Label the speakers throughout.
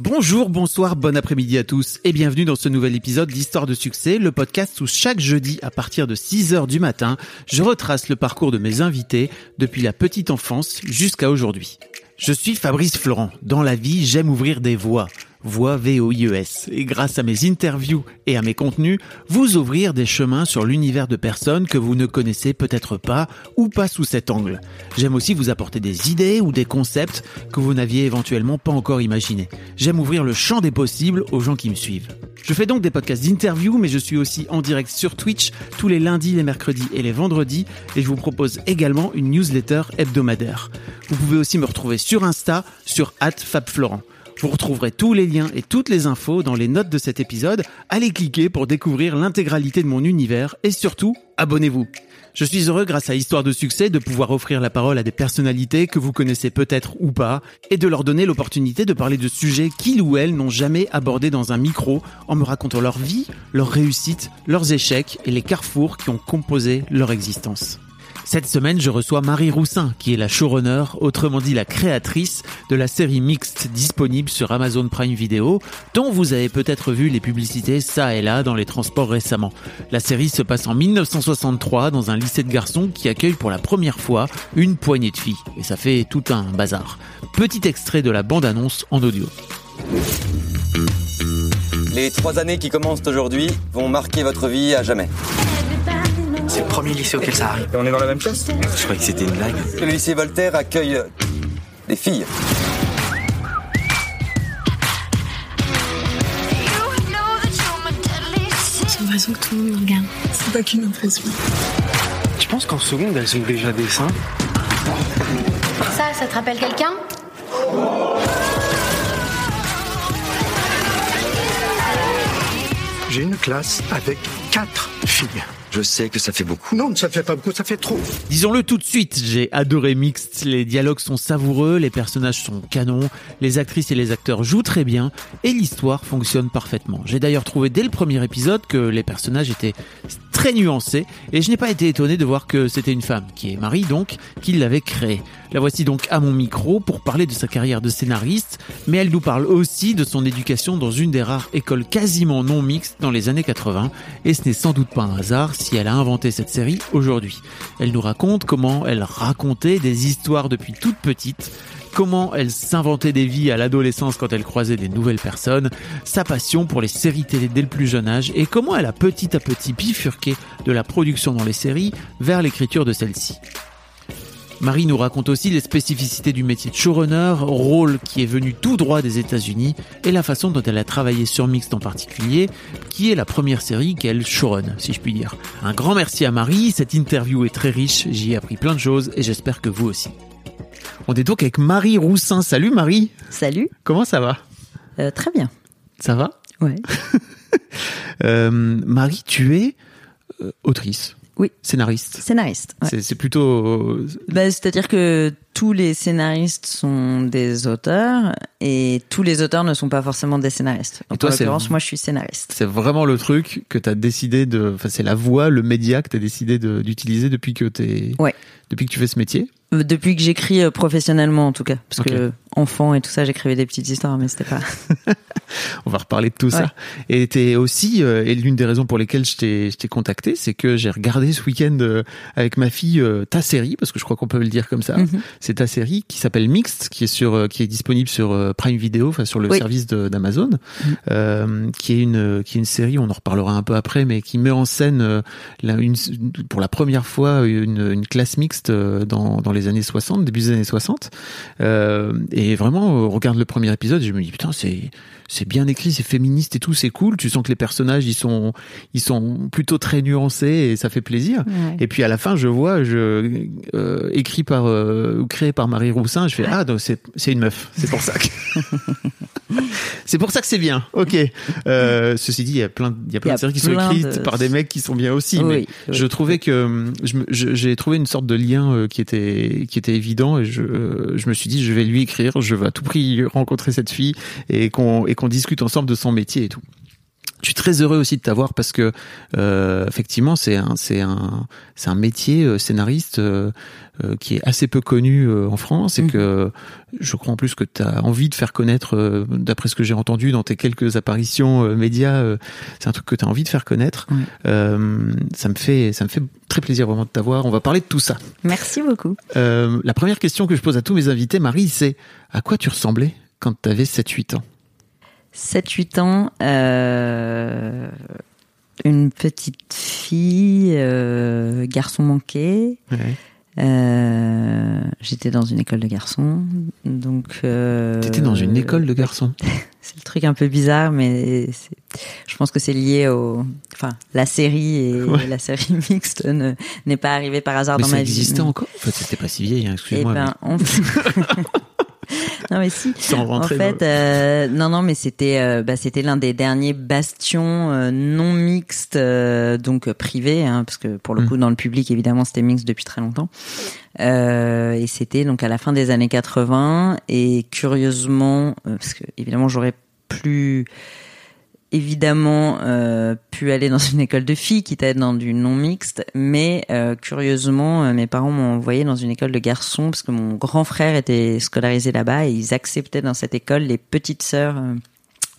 Speaker 1: Bonjour, bonsoir, bon après-midi à tous et bienvenue dans ce nouvel épisode d'Histoire de succès, le podcast où chaque jeudi à partir de 6h du matin, je retrace le parcours de mes invités depuis la petite enfance jusqu'à aujourd'hui. Je suis Fabrice Florent. Dans la vie, j'aime ouvrir des voies voix VOIES, et grâce à mes interviews et à mes contenus, vous ouvrir des chemins sur l'univers de personnes que vous ne connaissez peut-être pas ou pas sous cet angle. J'aime aussi vous apporter des idées ou des concepts que vous n'aviez éventuellement pas encore imaginés. J'aime ouvrir le champ des possibles aux gens qui me suivent. Je fais donc des podcasts d'interview, mais je suis aussi en direct sur Twitch tous les lundis, les mercredis et les vendredis, et je vous propose également une newsletter hebdomadaire. Vous pouvez aussi me retrouver sur Insta, sur @fabflorent. Vous retrouverez tous les liens et toutes les infos dans les notes de cet épisode. Allez cliquer pour découvrir l'intégralité de mon univers et surtout, abonnez-vous. Je suis heureux grâce à Histoire de succès de pouvoir offrir la parole à des personnalités que vous connaissez peut-être ou pas et de leur donner l'opportunité de parler de sujets qu'ils ou elles n'ont jamais abordés dans un micro en me racontant leur vie, leurs réussites, leurs échecs et les carrefours qui ont composé leur existence. Cette semaine, je reçois Marie Roussin, qui est la showrunner, autrement dit la créatrice de la série mixte disponible sur Amazon Prime Video, dont vous avez peut-être vu les publicités ça et là dans les transports récemment. La série se passe en 1963 dans un lycée de garçons qui accueille pour la première fois une poignée de filles. Et ça fait tout un bazar. Petit extrait de la bande-annonce en audio.
Speaker 2: Les trois années qui commencent aujourd'hui vont marquer votre vie à jamais.
Speaker 3: C'est le premier lycée auquel ça arrive.
Speaker 2: Et on est dans la même pièce
Speaker 3: Je croyais que c'était une blague.
Speaker 2: Le lycée Voltaire accueille des filles.
Speaker 4: J'ai l'impression que tout le monde me regarde.
Speaker 5: C'est pas qu'une impression.
Speaker 3: Tu penses qu'en seconde, elles ont déjà des seins
Speaker 6: Ça, ça te rappelle quelqu'un?
Speaker 5: J'ai une classe avec quatre filles.
Speaker 3: Je sais que ça fait beaucoup.
Speaker 5: Non, ça fait pas beaucoup, ça fait trop.
Speaker 1: Disons-le tout de suite, j'ai adoré Mixed, les dialogues sont savoureux, les personnages sont canons, les actrices et les acteurs jouent très bien, et l'histoire fonctionne parfaitement. J'ai d'ailleurs trouvé dès le premier épisode que les personnages étaient très nuancés, et je n'ai pas été étonné de voir que c'était une femme, qui est Marie donc, qui l'avait créée. La voici donc à mon micro pour parler de sa carrière de scénariste, mais elle nous parle aussi de son éducation dans une des rares écoles quasiment non mixtes dans les années 80, et ce n'est sans doute pas un hasard si elle a inventé cette série aujourd'hui. Elle nous raconte comment elle racontait des histoires depuis toute petite, comment elle s'inventait des vies à l'adolescence quand elle croisait des nouvelles personnes, sa passion pour les séries télé dès le plus jeune âge et comment elle a petit à petit bifurqué de la production dans les séries vers l'écriture de celles-ci. Marie nous raconte aussi les spécificités du métier de showrunner, rôle qui est venu tout droit des États-Unis, et la façon dont elle a travaillé sur Mixed en particulier, qui est la première série qu'elle showrun, si je puis dire. Un grand merci à Marie, cette interview est très riche, j'y ai appris plein de choses et j'espère que vous aussi. On est donc avec Marie Roussin. Salut Marie
Speaker 7: Salut,
Speaker 1: Comment ça va?
Speaker 7: Euh, très bien.
Speaker 1: Ça va?
Speaker 7: Ouais.
Speaker 1: Euh, Marie, tu es euh, autrice
Speaker 7: Oui.
Speaker 1: Scénariste
Speaker 7: Scénariste. ouais.
Speaker 1: C'est- plutôt...
Speaker 7: Bah, C'est-à-dire que tous les scénaristes sont des auteurs et tous les auteurs ne sont pas forcément des scénaristes. Donc,
Speaker 1: toi,
Speaker 7: en l'occurrence, moi, je suis scénariste.
Speaker 1: C'est vraiment le truc que tu as décidé de. Enfin, c'est la voix, le média que tu as décidé de- d'utiliser depuis que t'es.
Speaker 7: Ouais.
Speaker 1: Depuis que tu fais ce métier?
Speaker 7: Depuis que j'écris euh, professionnellement, en tout cas. Parce que enfant et tout ça, j'écrivais des petites histoires, mais c'était pas.
Speaker 1: On va reparler de tout ça. Et t'es aussi, euh, et l'une des raisons pour lesquelles je t'ai contacté, c'est que j'ai regardé ce week-end euh, avec ma fille euh, ta série, parce que je crois qu'on peut le dire comme ça.
Speaker 7: Mhm.
Speaker 1: C'est ta série qui s'appelle Mixed, qui est sur, qui est disponible sur Prime Video, enfin sur le
Speaker 7: Oui.
Speaker 1: service d'Amazon, euh, qui est une, qui est une série, on en reparlera un peu après, mais qui met en scène la- une, pour la première fois une, une classe mixte dans, dans les années 60, début des années 60. Euh, et vraiment, euh, regarde le premier épisode, je me dis putain, c'est c'est bien écrit, c'est féministe et tout, c'est cool. Tu sens que les personnages ils sont ils sont plutôt très nuancés et ça fait plaisir.
Speaker 7: Ouais.
Speaker 1: Et puis à la fin, je vois, je euh, écrit par euh, créé par Marie Roussin, je fais ah donc c'est c'est une meuf, c'est pour ça. Que... C'est pour ça que c'est bien. Ok. Euh, ceci dit, il y a plein, il y a plein
Speaker 7: Il y a
Speaker 1: de séries qui sont écrites
Speaker 7: de-
Speaker 1: par des mecs qui sont bien aussi.
Speaker 7: Oui,
Speaker 1: mais
Speaker 7: oui.
Speaker 1: je trouvais que je- j'ai trouvé une sorte de lien euh, qui était qui était évident et je euh, je me suis dit je vais lui écrire, je veux à tout prix rencontrer cette fille et qu'on et qu'on discute ensemble de son métier et tout. Je suis très heureux aussi de t'avoir parce que euh, effectivement c'est un c'est un c'est un métier euh, scénariste euh, qui est assez peu connu en France et
Speaker 7: Mhm.
Speaker 1: que je crois en plus que tu as envie de faire connaître d'après ce que j'ai entendu dans tes quelques apparitions médias c'est un truc que tu as envie de faire connaître. Euh, ça me fait ça me fait très plaisir vraiment de t'avoir. On va parler de tout ça.
Speaker 7: Merci beaucoup.
Speaker 1: La première question que je pose à tous mes invités Marie c'est à quoi tu ressemblais quand tu avais 7 8 ans?
Speaker 7: 7-8 ans, euh, une petite fille, euh, garçon manqué. Euh, J'étais dans une école de garçons, donc.
Speaker 1: T'étais dans une école de garçons.
Speaker 7: C'est le truc un peu bizarre, mais je pense que c'est lié au. Enfin, la série et
Speaker 1: Ouais.
Speaker 7: la série mixte ne- n'est pas arrivée par hasard
Speaker 1: Mais
Speaker 7: dans
Speaker 1: ça
Speaker 7: ma vie.
Speaker 1: existait encore? En fait, c'était pas si vieille, hein,
Speaker 7: Eh
Speaker 1: excuse-moi.
Speaker 7: ben, on- non mais si. En fait, euh, non, non, mais c'était, euh, bah, c'était l'un des derniers bastions euh, non mixtes, euh, donc euh, privés, hein, parce que pour le
Speaker 1: Mm.
Speaker 7: coup, dans le public, évidemment, c'était mixte depuis très longtemps. Euh, et c'était donc à la fin des années 80. Et curieusement, euh, parce que évidemment, j'aurais plus évidemment euh, pu aller dans une école de filles, à être dans du non mixte, mais euh, curieusement, euh, mes parents m'ont envoyé dans une école de garçons parce que mon grand frère était scolarisé là-bas et ils acceptaient dans cette école les petites sœurs. euh,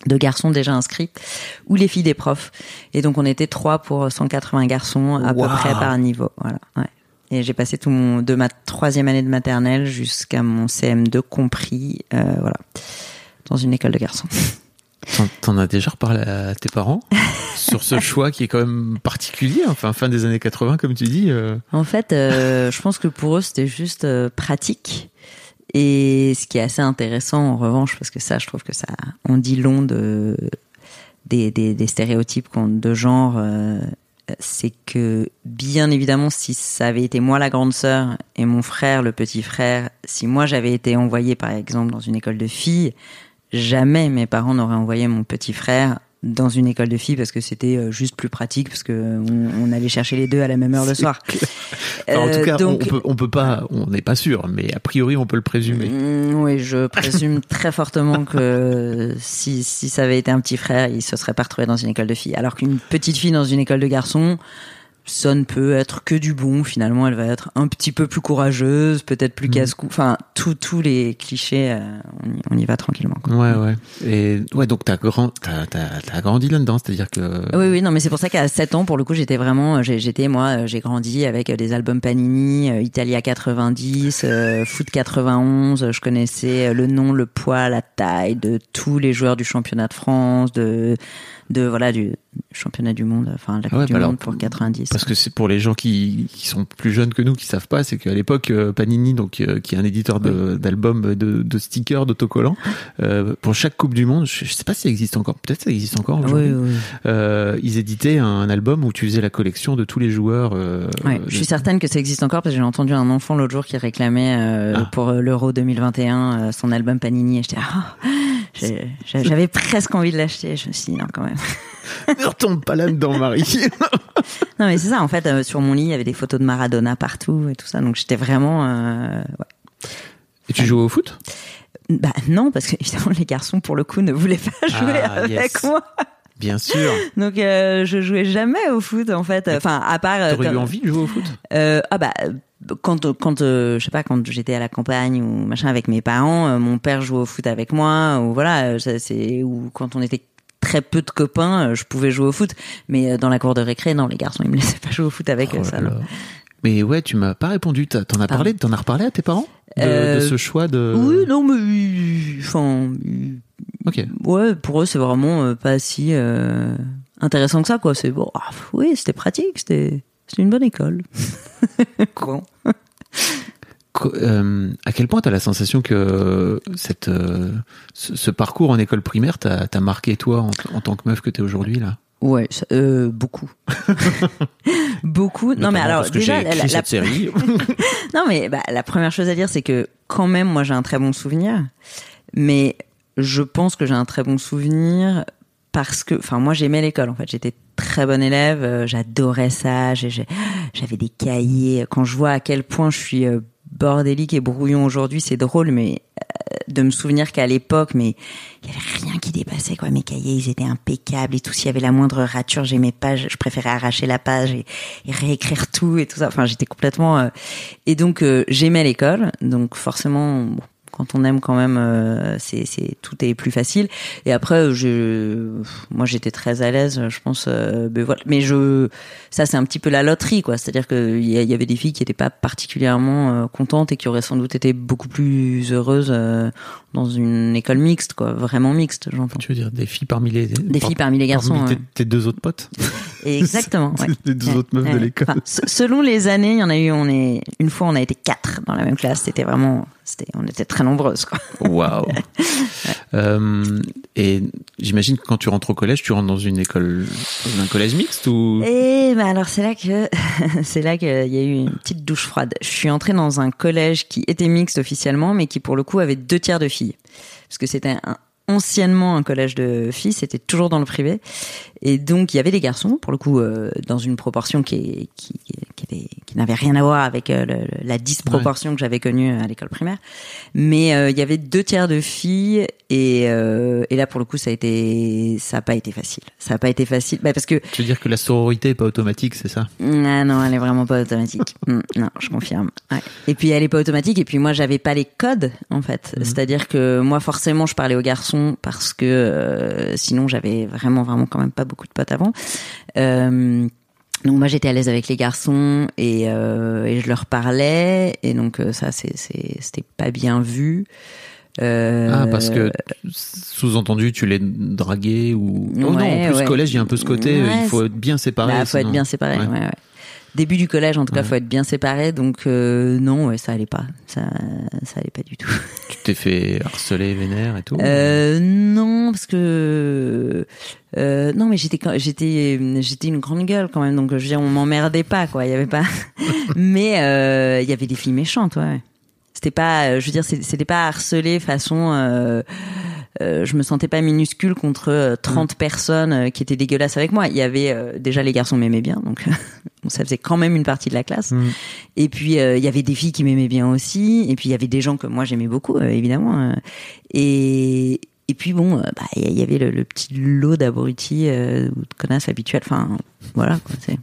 Speaker 7: de garçons déjà inscrits ou les filles des profs et donc on était trois pour 180 garçons à peu près par niveau voilà ouais. et j'ai passé tout mon de ma troisième année de maternelle jusqu'à mon CM2 compris euh, voilà dans une école de garçons
Speaker 1: T'en- as déjà reparlé à tes parents sur ce choix qui est quand même particulier, enfin fin des années 80 comme tu dis. euh.
Speaker 7: En fait, euh, je pense que pour eux, c'était juste euh, pratique. Et ce qui est assez intéressant, en revanche, parce que ça, je trouve que ça, on dit long de des, des, des stéréotypes qu'on- de genre, c'est que bien évidemment, si ça avait été moi la grande sœur et mon frère le petit frère, si moi j'avais été envoyée par exemple dans une école de filles, jamais mes parents n'auraient envoyé mon petit frère dans une école de filles parce que c'était euh, juste plus pratique parce que on, on allait chercher les deux à la même heure le soir.
Speaker 1: En tout
Speaker 7: Euh,
Speaker 1: cas,
Speaker 7: donc,
Speaker 1: on, peut, on peut pas, on n'est pas sûr, mais a priori on peut le présumer.
Speaker 7: Mm, oui, je présume très fortement que si, si ça avait été un petit frère, il se serait pas retrouvé dans une école de filles. Alors qu'une petite fille dans une école de garçons, ça ne peut être que du bon. Finalement, elle va être un petit peu plus courageuse, peut-être plus
Speaker 1: Mhm.
Speaker 7: casse-cou. Enfin, tous tous les clichés, euh, on, y, on y va tranquillement. quoi.
Speaker 1: Ouais, ouais. Et ouais, donc t'as grand, t'as, t'as, t'as grandi là-dedans, c'est-à-dire que.
Speaker 7: Oui, oui, non, mais c'est pour ça qu'à 7 ans, pour le coup, j'étais vraiment, j'ai- j'étais, moi, euh, j'ai grandi avec des albums Panini, euh, Italia 90, euh, Foot 91, je connaissais euh, le nom, le poids, la taille de tous les joueurs du championnat de France, de, de, voilà, du championnat du monde, enfin, de la
Speaker 1: Ah
Speaker 7: Coupe
Speaker 1: ouais,
Speaker 7: du
Speaker 1: bah alors,
Speaker 7: monde pour 90.
Speaker 1: Parce que c'est pour les gens qui, qui sont plus jeunes que nous, qui savent pas, c'est qu'à l'époque, euh, Panini, donc euh, qui est un éditeur de, d'albums, de, de stickers, d'autocollants, euh, pour chaque Coupe du Monde, je, je sais pas si ça existe encore, peut-être ça existe encore
Speaker 7: oui,
Speaker 1: aujourd'hui.
Speaker 7: oui, oui.
Speaker 1: Euh, ils éditaient un album où tu faisais la collection de tous les joueurs. Euh,
Speaker 7: Ouais,
Speaker 1: de-
Speaker 7: je suis certaine que ça existe encore parce que j'ai entendu un enfant l'autre jour qui réclamait euh,
Speaker 1: Ah.
Speaker 7: pour euh, l'Euro 2021 euh, son album Panini et j'étais ah, j'avais presque envie de l'acheter. Je me suis dit non quand même.
Speaker 1: Ne retombe pas là-dedans, Marie.
Speaker 7: Non mais c'est ça en fait euh, sur mon lit il y avait des photos de Maradona partout et tout ça donc j'étais vraiment euh, ouais.
Speaker 1: Et tu jouais au foot?
Speaker 7: Bah non parce que évidemment les garçons pour le coup ne voulaient pas jouer
Speaker 1: Ah,
Speaker 7: avec
Speaker 1: yes.
Speaker 7: moi
Speaker 1: Bien sûr.
Speaker 7: donc euh, je jouais jamais au foot en fait enfin à part
Speaker 1: T'aurais eu envie de jouer au foot?
Speaker 7: Euh, ah bah quand quand euh, je sais pas quand j'étais à la campagne ou machin avec mes parents, euh, mon père jouait au foot avec moi ou voilà, euh, c'est ou quand on était très peu de copains, euh, je pouvais jouer au foot, mais dans la cour de récré, non, les garçons ils me laissaient pas jouer au foot avec
Speaker 1: Oh
Speaker 7: ça.
Speaker 1: là. Mais ouais, tu m'as pas répondu. T'en as parlé, t'en as reparlé à tes parents de,
Speaker 7: Euh,
Speaker 1: de ce choix de.
Speaker 7: Oui, non, mais enfin,
Speaker 1: Ok.
Speaker 7: ouais, pour eux c'est vraiment pas si euh, intéressant que ça quoi. C'est bon, ah, oui, c'était pratique, c'était c'était une bonne école.
Speaker 1: Co- euh, à quel point t'as la sensation que cette, euh, ce, ce parcours en école primaire t'a marqué toi en, en tant que meuf que t'es aujourd'hui là?
Speaker 7: Ouais, euh, beaucoup. beaucoup. Non, mais alors,
Speaker 1: parce que
Speaker 7: déjà, la,
Speaker 1: écrit
Speaker 7: la-
Speaker 1: cette série.
Speaker 7: non, mais bah, la première chose à dire, c'est que quand même, moi, j'ai un très bon souvenir. Mais je pense que j'ai un très bon souvenir parce que, enfin, moi j'aimais l'école. En fait, j'étais très bonne élève, euh, j'adorais ça. J'avais des cahiers. Quand je vois à quel point je suis euh, bordélique et brouillon aujourd'hui, c'est drôle, mais euh, de me souvenir qu'à l'époque, mais il y avait rien qui dépassait quoi. Mes cahiers, ils étaient impeccables et tout. S'il y avait la moindre rature, j'aimais pas. Je préférais arracher la page et, et réécrire tout et tout ça. Enfin, j'étais complètement. euh, Et donc euh, j'aimais l'école, donc forcément. Quand on aime quand même, euh, c'est, c'est tout est plus facile. Et après, je, moi, j'étais très à l'aise, je pense. euh, ben voilà. Mais je, ça, c'est un petit peu la loterie, quoi. C'est-à-dire qu'il y, y avait des filles qui n'étaient pas particulièrement euh, contentes et qui auraient sans doute été beaucoup plus heureuses euh, dans une école mixte, quoi. Vraiment mixte, j'entends.
Speaker 1: Tu veux dire des filles parmi les
Speaker 7: Des filles parmi les garçons.
Speaker 1: parmi tes, deux autres potes
Speaker 7: Exactement. ouais.
Speaker 1: Les deux
Speaker 7: Ouais,
Speaker 1: autres meufs de l'école.
Speaker 7: Enfin, selon les années, il y en a eu. On est une fois, on a été quatre dans la même classe. C'était vraiment, on était très nombreuses.
Speaker 1: Waouh. Euh, et j'imagine que quand tu rentres au collège, tu rentres dans une école, dans un collège mixte ou?
Speaker 7: Et bah alors c'est là que c'est là qu'il y a eu une petite douche froide. Je suis entrée dans un collège qui était mixte officiellement, mais qui pour le coup avait deux tiers de filles, parce que c'était un- anciennement un collège de filles, c'était toujours dans le privé, et donc il y avait des garçons pour le coup euh, dans une proportion qui est- qui, qui, avait- qui n'avait rien à voir avec euh, le- la disproportion que j'avais connue à l'école primaire, mais euh, il y avait deux tiers de filles et, euh, et là pour le coup ça a été ça a pas été facile, ça a pas été facile, bah, parce que
Speaker 1: tu veux dire que la sororité est pas automatique, c'est ça?
Speaker 7: Ah non, elle est vraiment pas automatique. Mm, non, je confirme. Ouais. Et puis elle est pas automatique. Et puis moi, j'avais pas les codes en fait. C'est-à-dire que moi, forcément, je parlais aux garçons parce que euh, sinon, j'avais vraiment, vraiment quand même pas beaucoup de potes avant. Euh, donc moi, j'étais à l'aise avec les garçons et, euh, et je leur parlais. Et donc ça, c'est, c'était pas bien vu. Euh,
Speaker 1: Ah, parce que sous-entendu, tu les draguais ou oh non, en plus
Speaker 7: ouais.
Speaker 1: collège, il y a un peu ce côté,
Speaker 7: Ouais,
Speaker 1: il faut être bien séparé.
Speaker 7: Bah, faut être bien séparé.
Speaker 1: Ouais.
Speaker 7: Début du collège, en tout cas,
Speaker 1: Ouais.
Speaker 7: faut être bien séparé. Donc euh, non, ouais, ça allait pas. Ça, ça allait pas du tout.
Speaker 1: Tu t'es fait harceler, vénère et tout.
Speaker 7: Euh, non, parce que euh, non, mais j'étais j'étais j'étais une grande gueule quand même. Donc je veux dire, on m'emmerdait pas, quoi. Il y avait pas. mais euh, il y avait des filles méchantes, ouais. C'était pas, euh, je veux dire, c'était pas harcelé façon. Euh, je me sentais pas minuscule contre euh, 30 personnes euh, qui étaient dégueulasses avec moi. Il y avait euh, déjà les garçons m'aimaient bien, donc ça faisait quand même une partie de la classe.
Speaker 1: Mm.
Speaker 7: Et puis euh, il y avait des filles qui m'aimaient bien aussi. Et puis il y avait des gens que moi j'aimais beaucoup, euh, évidemment. euh. et et puis bon, bah, il y avait le, le petit lot d'abrutis euh, ou de connasses habituels. Enfin, voilà. Quoi, c'est-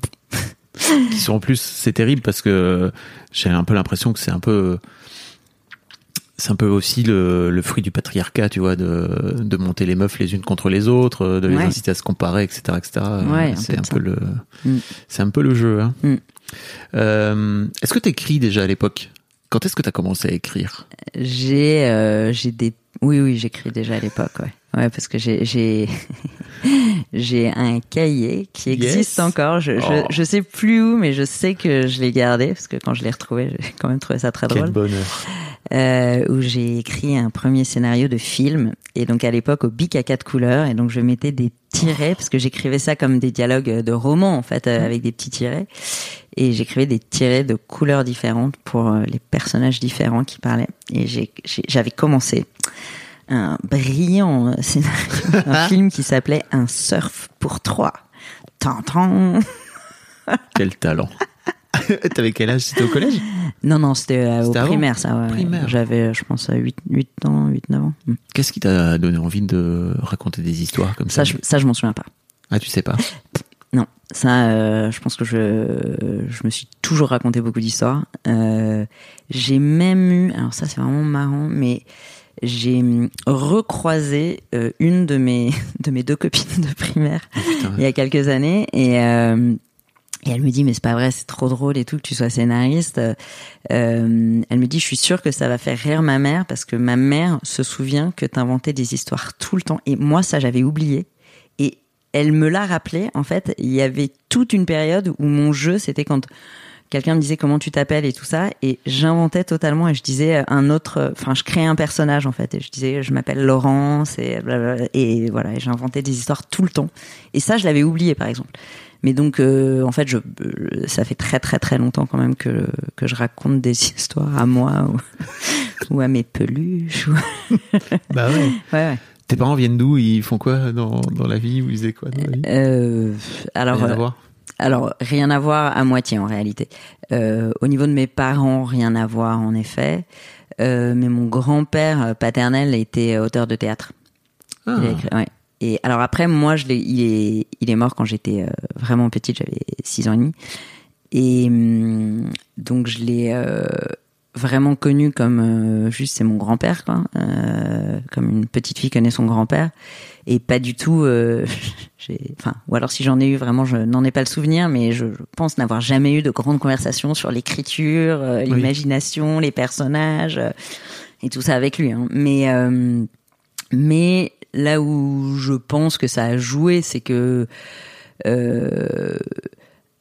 Speaker 1: qui sont en plus c'est terrible parce que j'ai un peu l'impression que c'est un peu c'est un peu aussi le, le fruit du patriarcat tu vois de, de monter les meufs les unes contre les autres de les
Speaker 7: Ouais.
Speaker 1: inciter à se comparer etc etc
Speaker 7: Ouais, un
Speaker 1: c'est
Speaker 7: peu
Speaker 1: un peu le
Speaker 7: Mm.
Speaker 1: c'est un peu le jeu hein.
Speaker 7: Mm.
Speaker 1: Euh, est-ce que t'écris déjà à l'époque? Quand est-ce que t'as commencé à écrire?
Speaker 7: J'ai euh, j'ai des oui oui j'écris déjà à l'époque ouais ouais parce que j'ai j'ai j'ai un cahier qui
Speaker 1: Yes.
Speaker 7: existe encore. Je,
Speaker 1: Oh.
Speaker 7: je je sais plus où mais je sais que je l'ai gardé parce que quand je l'ai retrouvé j'ai quand même trouvé ça très
Speaker 1: quel
Speaker 7: drôle.
Speaker 1: bonheur.
Speaker 7: Euh, où j'ai écrit un premier scénario de film. Et donc à l'époque au bic à quatre couleurs. Et donc je mettais des tirets parce que j'écrivais ça comme des dialogues de romans en fait euh, avec des petits tirets. Et j'écrivais des tirets de couleurs différentes pour euh, les personnages différents qui parlaient. Et j'avais commencé un brillant euh, scénario un film qui s'appelait Un surf pour trois Tantan.
Speaker 1: quel talent t'avais quel âge? C'était au collège?
Speaker 7: Non, non, c'était euh, au primaire, ça. ouais.
Speaker 1: Primaire.
Speaker 7: J'avais, je pense, 8, 8 ans, 8, 9 ans. Hmm.
Speaker 1: qu'est-ce qui t'a donné envie de raconter des histoires comme ça
Speaker 7: Ça, je, ça, je m'en souviens pas.
Speaker 1: ah tu sais pas?
Speaker 7: Non, ça, euh, je pense que je, je me suis toujours raconté beaucoup d'histoires. Euh, j'ai même eu, alors ça c'est vraiment marrant, mais j'ai hum, recroisé euh, une de mes de mes deux copines de primaire
Speaker 1: Putain.
Speaker 7: il y a quelques années et euh, et elle me dit mais c'est pas vrai c'est trop drôle et tout que tu sois scénariste Euh, elle me dit je suis sûre que ça va faire rire ma mère parce que ma mère se souvient que t'inventais des histoires tout le temps et moi ça j'avais oublié et elle me l'a rappelé en fait il y avait toute une période où mon jeu c'était quand quelqu'un me disait comment tu t'appelles et tout ça et j'inventais totalement et je disais un autre enfin je créais un personnage en fait et je disais je m'appelle Laurence et blablabla. et voilà et j'inventais des histoires tout le temps et ça je l'avais oublié par exemple Mais donc, euh, en fait, je, euh, ça fait très très très longtemps quand même que, que je raconte des histoires à moi ou, ou à mes peluches. ou-
Speaker 1: Bah ouais.
Speaker 7: ouais, ouais.
Speaker 1: Tes parents viennent d'où? Ils font quoi dans, dans la vie? Ou ils faisaient quoi dans la vie?
Speaker 7: Euh, alors, euh, alors, rien à voir à moitié en réalité. Euh, au niveau de mes parents, rien à voir en effet. Euh, mais mon grand-père euh, paternel était auteur de théâtre.
Speaker 1: Ah.
Speaker 7: Il a écrit- ouais. Et alors après, moi, je il est, il est mort quand j'étais euh, vraiment petite, j'avais 6 ans et demi. Et hum, donc je l'ai euh, vraiment connu comme euh, juste c'est mon grand-père, quoi, euh, comme une petite fille connaît son grand-père, et pas du tout. euh, enfin, ou alors si j'en ai eu vraiment, je n'en ai pas le souvenir, mais je, je pense n'avoir jamais eu de grandes conversations sur l'écriture,
Speaker 1: Oui.
Speaker 7: l'imagination, les personnages et tout ça avec lui. hein. Mais mais là où je pense que ça a joué, c'est que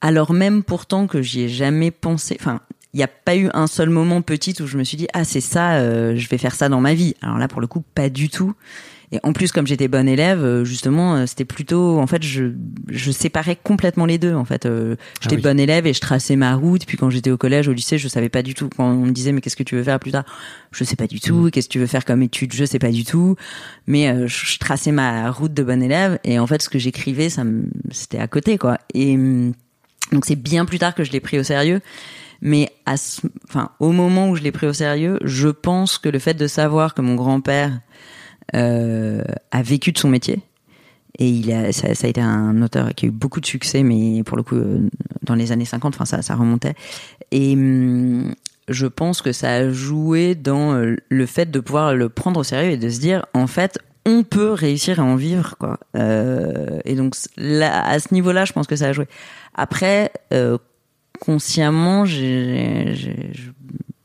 Speaker 7: alors même pourtant que j'y ai jamais pensé, enfin, il n'y a pas eu un seul moment petit où je me suis dit ah c'est ça, euh, je vais faire ça dans ma vie. Alors là pour le coup pas du tout. Et en plus comme j'étais bonne élève, euh, justement euh, c'était plutôt en fait je je séparais complètement les deux en fait. Euh, j'étais
Speaker 1: oui.
Speaker 7: bonne élève et je traçais ma route. Puis quand j'étais au collège, au lycée, je savais pas du tout. Quand on me disait mais qu'est-ce que tu veux faire plus tard, je sais pas du tout. Qu'est-ce que tu veux faire comme étude, je sais pas du tout. Mais euh, je, je traçais ma route de bonne élève et en fait ce que j'écrivais, ça c'était à côté quoi. Et hum, donc c'est bien plus tard que je l'ai pris au sérieux. Mais à enfin, au moment où je l'ai pris au sérieux, je pense que le fait de savoir que mon grand-père euh, a vécu de son métier, et il a, ça, a été un auteur qui a eu beaucoup de succès, mais pour le coup, euh, dans les années 50, enfin, ça, ça remontait. Et hum, je pense que ça a joué dans euh, le fait de pouvoir le prendre au sérieux et de se dire, en fait, on peut réussir à en vivre, quoi. Et donc, à ce niveau-là, je pense que ça a joué. Après, consciemment, j'ai, j'ai- je,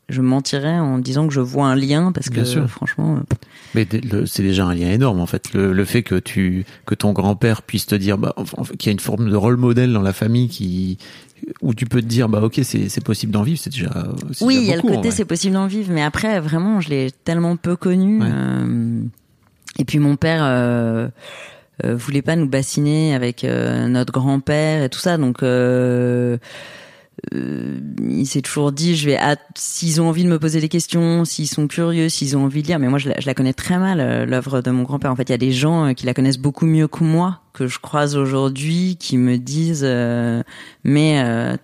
Speaker 7: je mentirais en disant que je vois un lien parce que
Speaker 1: Bien sûr.
Speaker 7: franchement, euh,
Speaker 1: Mais le- c'est déjà un lien énorme en fait. Le, le fait que tu que ton grand-père puisse te dire bah, enfin, qu'il y a une forme de rôle modèle dans la famille qui où tu peux te dire bah ok c'est c'est possible d'en vivre c'est déjà c'est
Speaker 7: Oui,
Speaker 1: déjà
Speaker 7: il y a le côté c'est possible d'en vivre, mais après vraiment je l'ai tellement peu connu.
Speaker 1: Ouais.
Speaker 7: euh, et puis mon père euh, euh, voulait pas nous bassiner avec euh, notre grand-père et tout ça, donc euh, il s'est toujours dit je vais s'ils ont envie de me poser des questions, s'ils sont curieux, s'ils ont envie de lire. Mais moi je la, je la connais très mal euh, l'œuvre de mon grand-père. En fait, il y a des gens euh, qui la connaissent beaucoup mieux que moi que je croise aujourd'hui qui me disent euh, mais euh,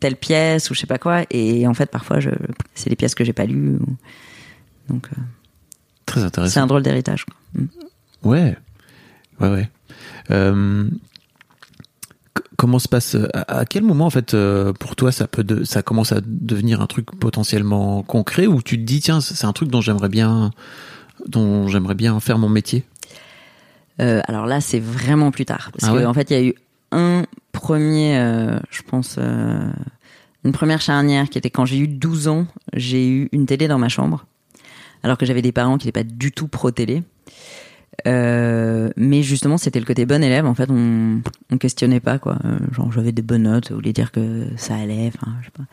Speaker 7: telle pièce ou je sais pas quoi et en fait parfois je c'est des pièces que j'ai pas lues ou- donc
Speaker 1: très
Speaker 7: c'est
Speaker 1: intéressant.
Speaker 7: un drôle d'héritage. Mm.
Speaker 1: Ouais, ouais, ouais. Euh, comment se passe à, à quel moment en fait euh, pour toi ça peut de, ça commence à devenir un truc potentiellement concret ou tu te dis tiens c'est un truc dont j'aimerais bien dont j'aimerais bien faire mon métier?
Speaker 7: Euh, alors là c'est vraiment plus tard. Parce
Speaker 1: Ah
Speaker 7: que en fait il y a eu un premier euh, je pense euh, une première charnière qui était quand j'ai eu 12 ans j'ai eu une télé dans ma chambre alors que j'avais des parents qui n'étaient pas du tout pro télé Euh, mais justement, c'était le côté bon élève. En fait, on, on questionnait pas quoi. Euh, genre, j'avais des bonnes notes, ça voulait dire que ça allait. Enfin, je sais pas.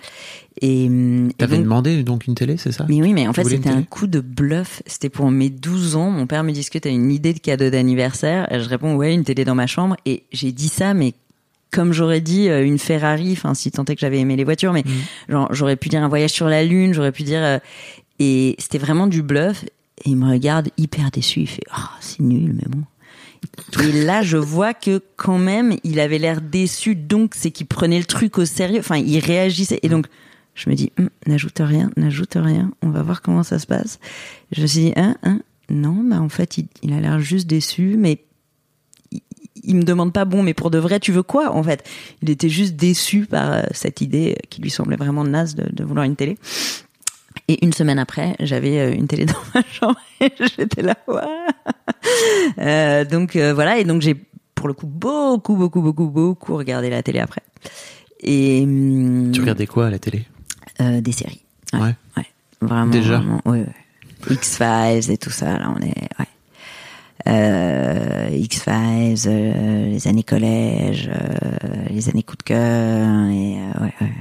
Speaker 7: Et,
Speaker 1: T'avais demandé donc une télé c'est ça?
Speaker 7: Mais oui, mais en
Speaker 1: Tu
Speaker 7: fait, c'était un coup de bluff. C'était pour mes 12 ans. Mon père me dit, que t'as une idée de cadeau d'anniversaire? Et Je réponds, ouais, une télé dans ma chambre. Et j'ai dit ça, mais comme j'aurais dit euh, une Ferrari, enfin, si tant est que j'avais aimé les voitures, mais genre, j'aurais pu dire un voyage sur la Lune, j'aurais pu dire... euh, et c'était vraiment du bluff. Et il me regarde hyper déçu. Il fait, oh, c'est nul, mais bon. Et là, je vois que quand même, il avait l'air déçu. Donc, c'est qu'il prenait le truc au sérieux. Enfin, il réagissait. Et donc, je me dis, Hum, n'ajoute rien, n'ajoute rien. On va voir comment ça se passe. Je me suis dit, hein, hein, non, bah en fait, il, a l'air juste déçu, mais il, me demande pas, bon, mais pour de vrai, tu veux quoi, en fait? Il était juste déçu par euh, cette idée qui lui semblait vraiment naze de, de vouloir une télé. Et une semaine après, j'avais euh, une télé dans ma chambre et j'étais là. Euh, donc euh, voilà, et donc j'ai pour le coup beaucoup, beaucoup, beaucoup, beaucoup regardé la télé après. Et hum,
Speaker 1: Tu regardais quoi à la télé?
Speaker 7: euh, des séries.
Speaker 1: Ouais.
Speaker 7: ouais. Vraiment.
Speaker 1: Déjà?
Speaker 7: vraiment, ouais, ouais. X-Files et tout ça, là, on est. Euh, X-Files, euh, les années collège, les années coup de cœur, et ouais, ouais.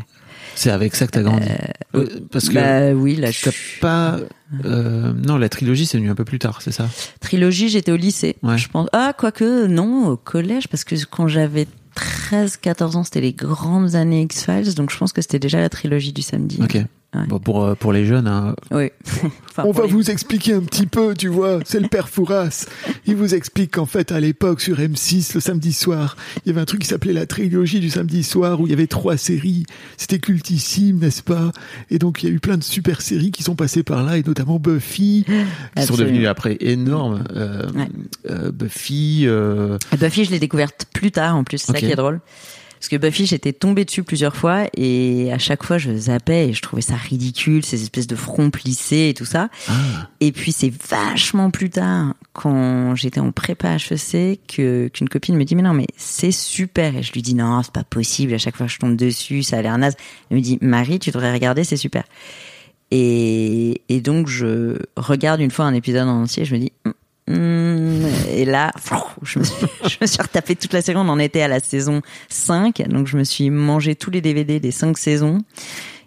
Speaker 1: C'est avec ça que t'as grandi. Euh, Parce que
Speaker 7: Bah oui, là, je suis.
Speaker 1: pas. euh, non, la trilogie c'est venu un peu plus tard, c'est ça?
Speaker 7: Trilogie, j'étais au lycée.
Speaker 1: Ouais.
Speaker 7: Je pense. Ah, quoique, non, au collège, parce que quand j'avais 13-14 ans, c'était les grandes années X-Files, donc je pense que c'était déjà la trilogie du samedi.
Speaker 1: Ok.
Speaker 7: Ouais.
Speaker 1: Bon, pour, euh, pour les jeunes, hein,
Speaker 7: Oui. Enfin,
Speaker 5: On va
Speaker 7: les-
Speaker 5: vous expliquer un petit peu, tu vois. C'est le père Fouras. Il vous explique qu'en fait, à l'époque, sur M6, le samedi soir, il y avait un truc qui s'appelait la trilogie du samedi soir où il y avait trois séries. C'était cultissime, n'est-ce pas? Et donc, il y a eu plein de super séries qui sont passées par là, et notamment Buffy.
Speaker 1: qui sont devenus après énormes. Euh,
Speaker 7: Ouais.
Speaker 1: euh, Buffy, euh,
Speaker 7: Buffy, je l'ai découverte plus tard en plus, c'est
Speaker 1: Ok.
Speaker 7: ça qui est drôle. Parce que Buffy, j'étais tombée dessus plusieurs fois et à chaque fois, je zappais et je trouvais ça ridicule, ces espèces de fronts plissés et tout ça.
Speaker 1: Ah.
Speaker 7: Et puis c'est vachement plus tard, quand j'étais en prépa HEC, que qu'une copine me dit mais non mais c'est super et je lui dis non c'est pas possible. À chaque fois je tombe dessus, ça a l'air naze. Elle me dit Marie, tu devrais regarder, c'est super. Et, et donc je regarde une fois un épisode en entier, je me dis Hum, et là je me, suis, je me suis retapé toute la série, on en était à la saison 5, donc je me suis mangé tous les DVD des 5 saisons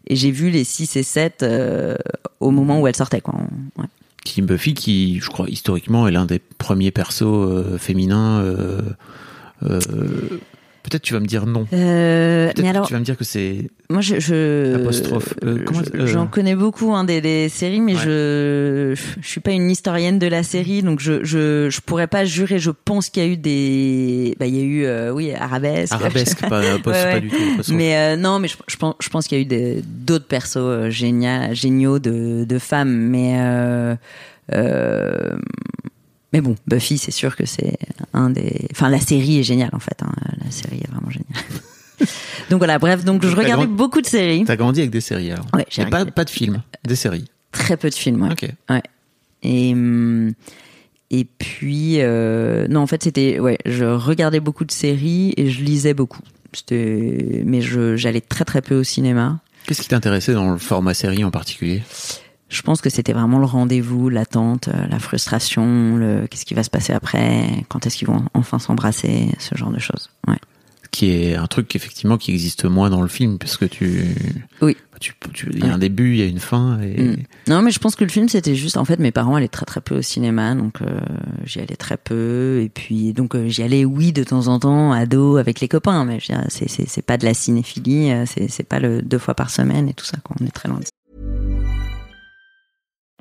Speaker 7: et j'ai vu les 6 et 7 euh, au moment où elles sortaient quoi. Ouais.
Speaker 1: qui Buffy, qui, je crois, historiquement, est l'un des premiers persos euh, féminins. euh, euh, Peut-être tu vas me dire non.
Speaker 7: Euh, mais alors,
Speaker 1: tu vas me dire que c'est
Speaker 7: moi, je, je
Speaker 1: Apostrophe. Euh,
Speaker 7: je-
Speaker 1: euh,
Speaker 7: j'en connais beaucoup hein, des, des séries, mais
Speaker 1: Ouais.
Speaker 7: je je suis pas une historienne de la série, donc je je je pourrais pas jurer. Je pense qu'il y a eu des, bah il y a eu euh, oui arabesque,
Speaker 1: arabesque, pas, pas,
Speaker 7: Ouais,
Speaker 1: pas
Speaker 7: ouais.
Speaker 1: du tout.
Speaker 7: mais non, mais je, je pense je pense qu'il y a eu des- d'autres persos géniaux géniaux de de femmes, mais euh, mais bon, Buffy, c'est sûr que c'est un des. Enfin, la série est géniale en fait. hein. La série est vraiment géniale. donc voilà, bref, donc je regardais
Speaker 1: grand-
Speaker 7: beaucoup de séries.
Speaker 1: T'as grandi avec des séries alors
Speaker 7: Ouais, j'ai
Speaker 1: pas, pas de films, des séries.
Speaker 7: Très peu de films, ouais.
Speaker 1: Ok.
Speaker 7: Et hum, et puis euh, non, en fait, c'était ouais, je regardais beaucoup de séries et je lisais beaucoup. Mais j'allais très très peu au cinéma.
Speaker 1: Qu'est-ce qui t'intéressait dans le format série en particulier?
Speaker 7: Je pense que c'était vraiment le rendez-vous, l'attente, euh, la frustration, le qu'est-ce qui va se passer après, quand est-ce qu'ils vont enfin s'embrasser, ce genre de choses. Ouais.
Speaker 1: Qui est un truc effectivement qui existe moins dans le film parce que tu.
Speaker 7: Oui.
Speaker 1: tu- tu- Il y a un début, il y a une fin et.
Speaker 7: Mm. Non, mais je pense que le film c'était juste en fait mes parents allaient très très peu au cinéma, donc euh, j'y allais très peu et puis donc euh, j'y allais oui de temps en temps ado avec les copains, mais c'est pas de la cinéphilie, c'est c'est pas le deux fois par semaine et tout ça quoi, on est très loin de ça.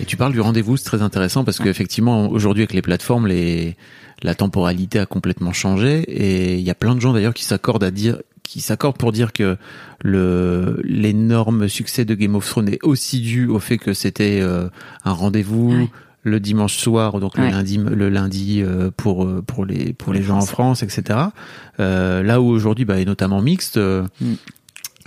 Speaker 1: Et tu parles du rendez-vous, c'est très intéressant parce qu'effectivement, aujourd'hui, avec les plateformes, les, la temporalité a complètement changé et il y a plein de gens d'ailleurs qui s'accordent à dire, qui s'accordent pour dire que le, l'énorme succès de Game of Thrones est aussi dû au fait que c'était euh, un rendez-vous.
Speaker 7: Ouais.
Speaker 1: le dimanche soir, donc le lundi, le lundi euh, pour euh, pour les pour les gens en France, etc. Euh, là où aujourd'hui, bah, et notamment mixte, euh,
Speaker 7: Mm.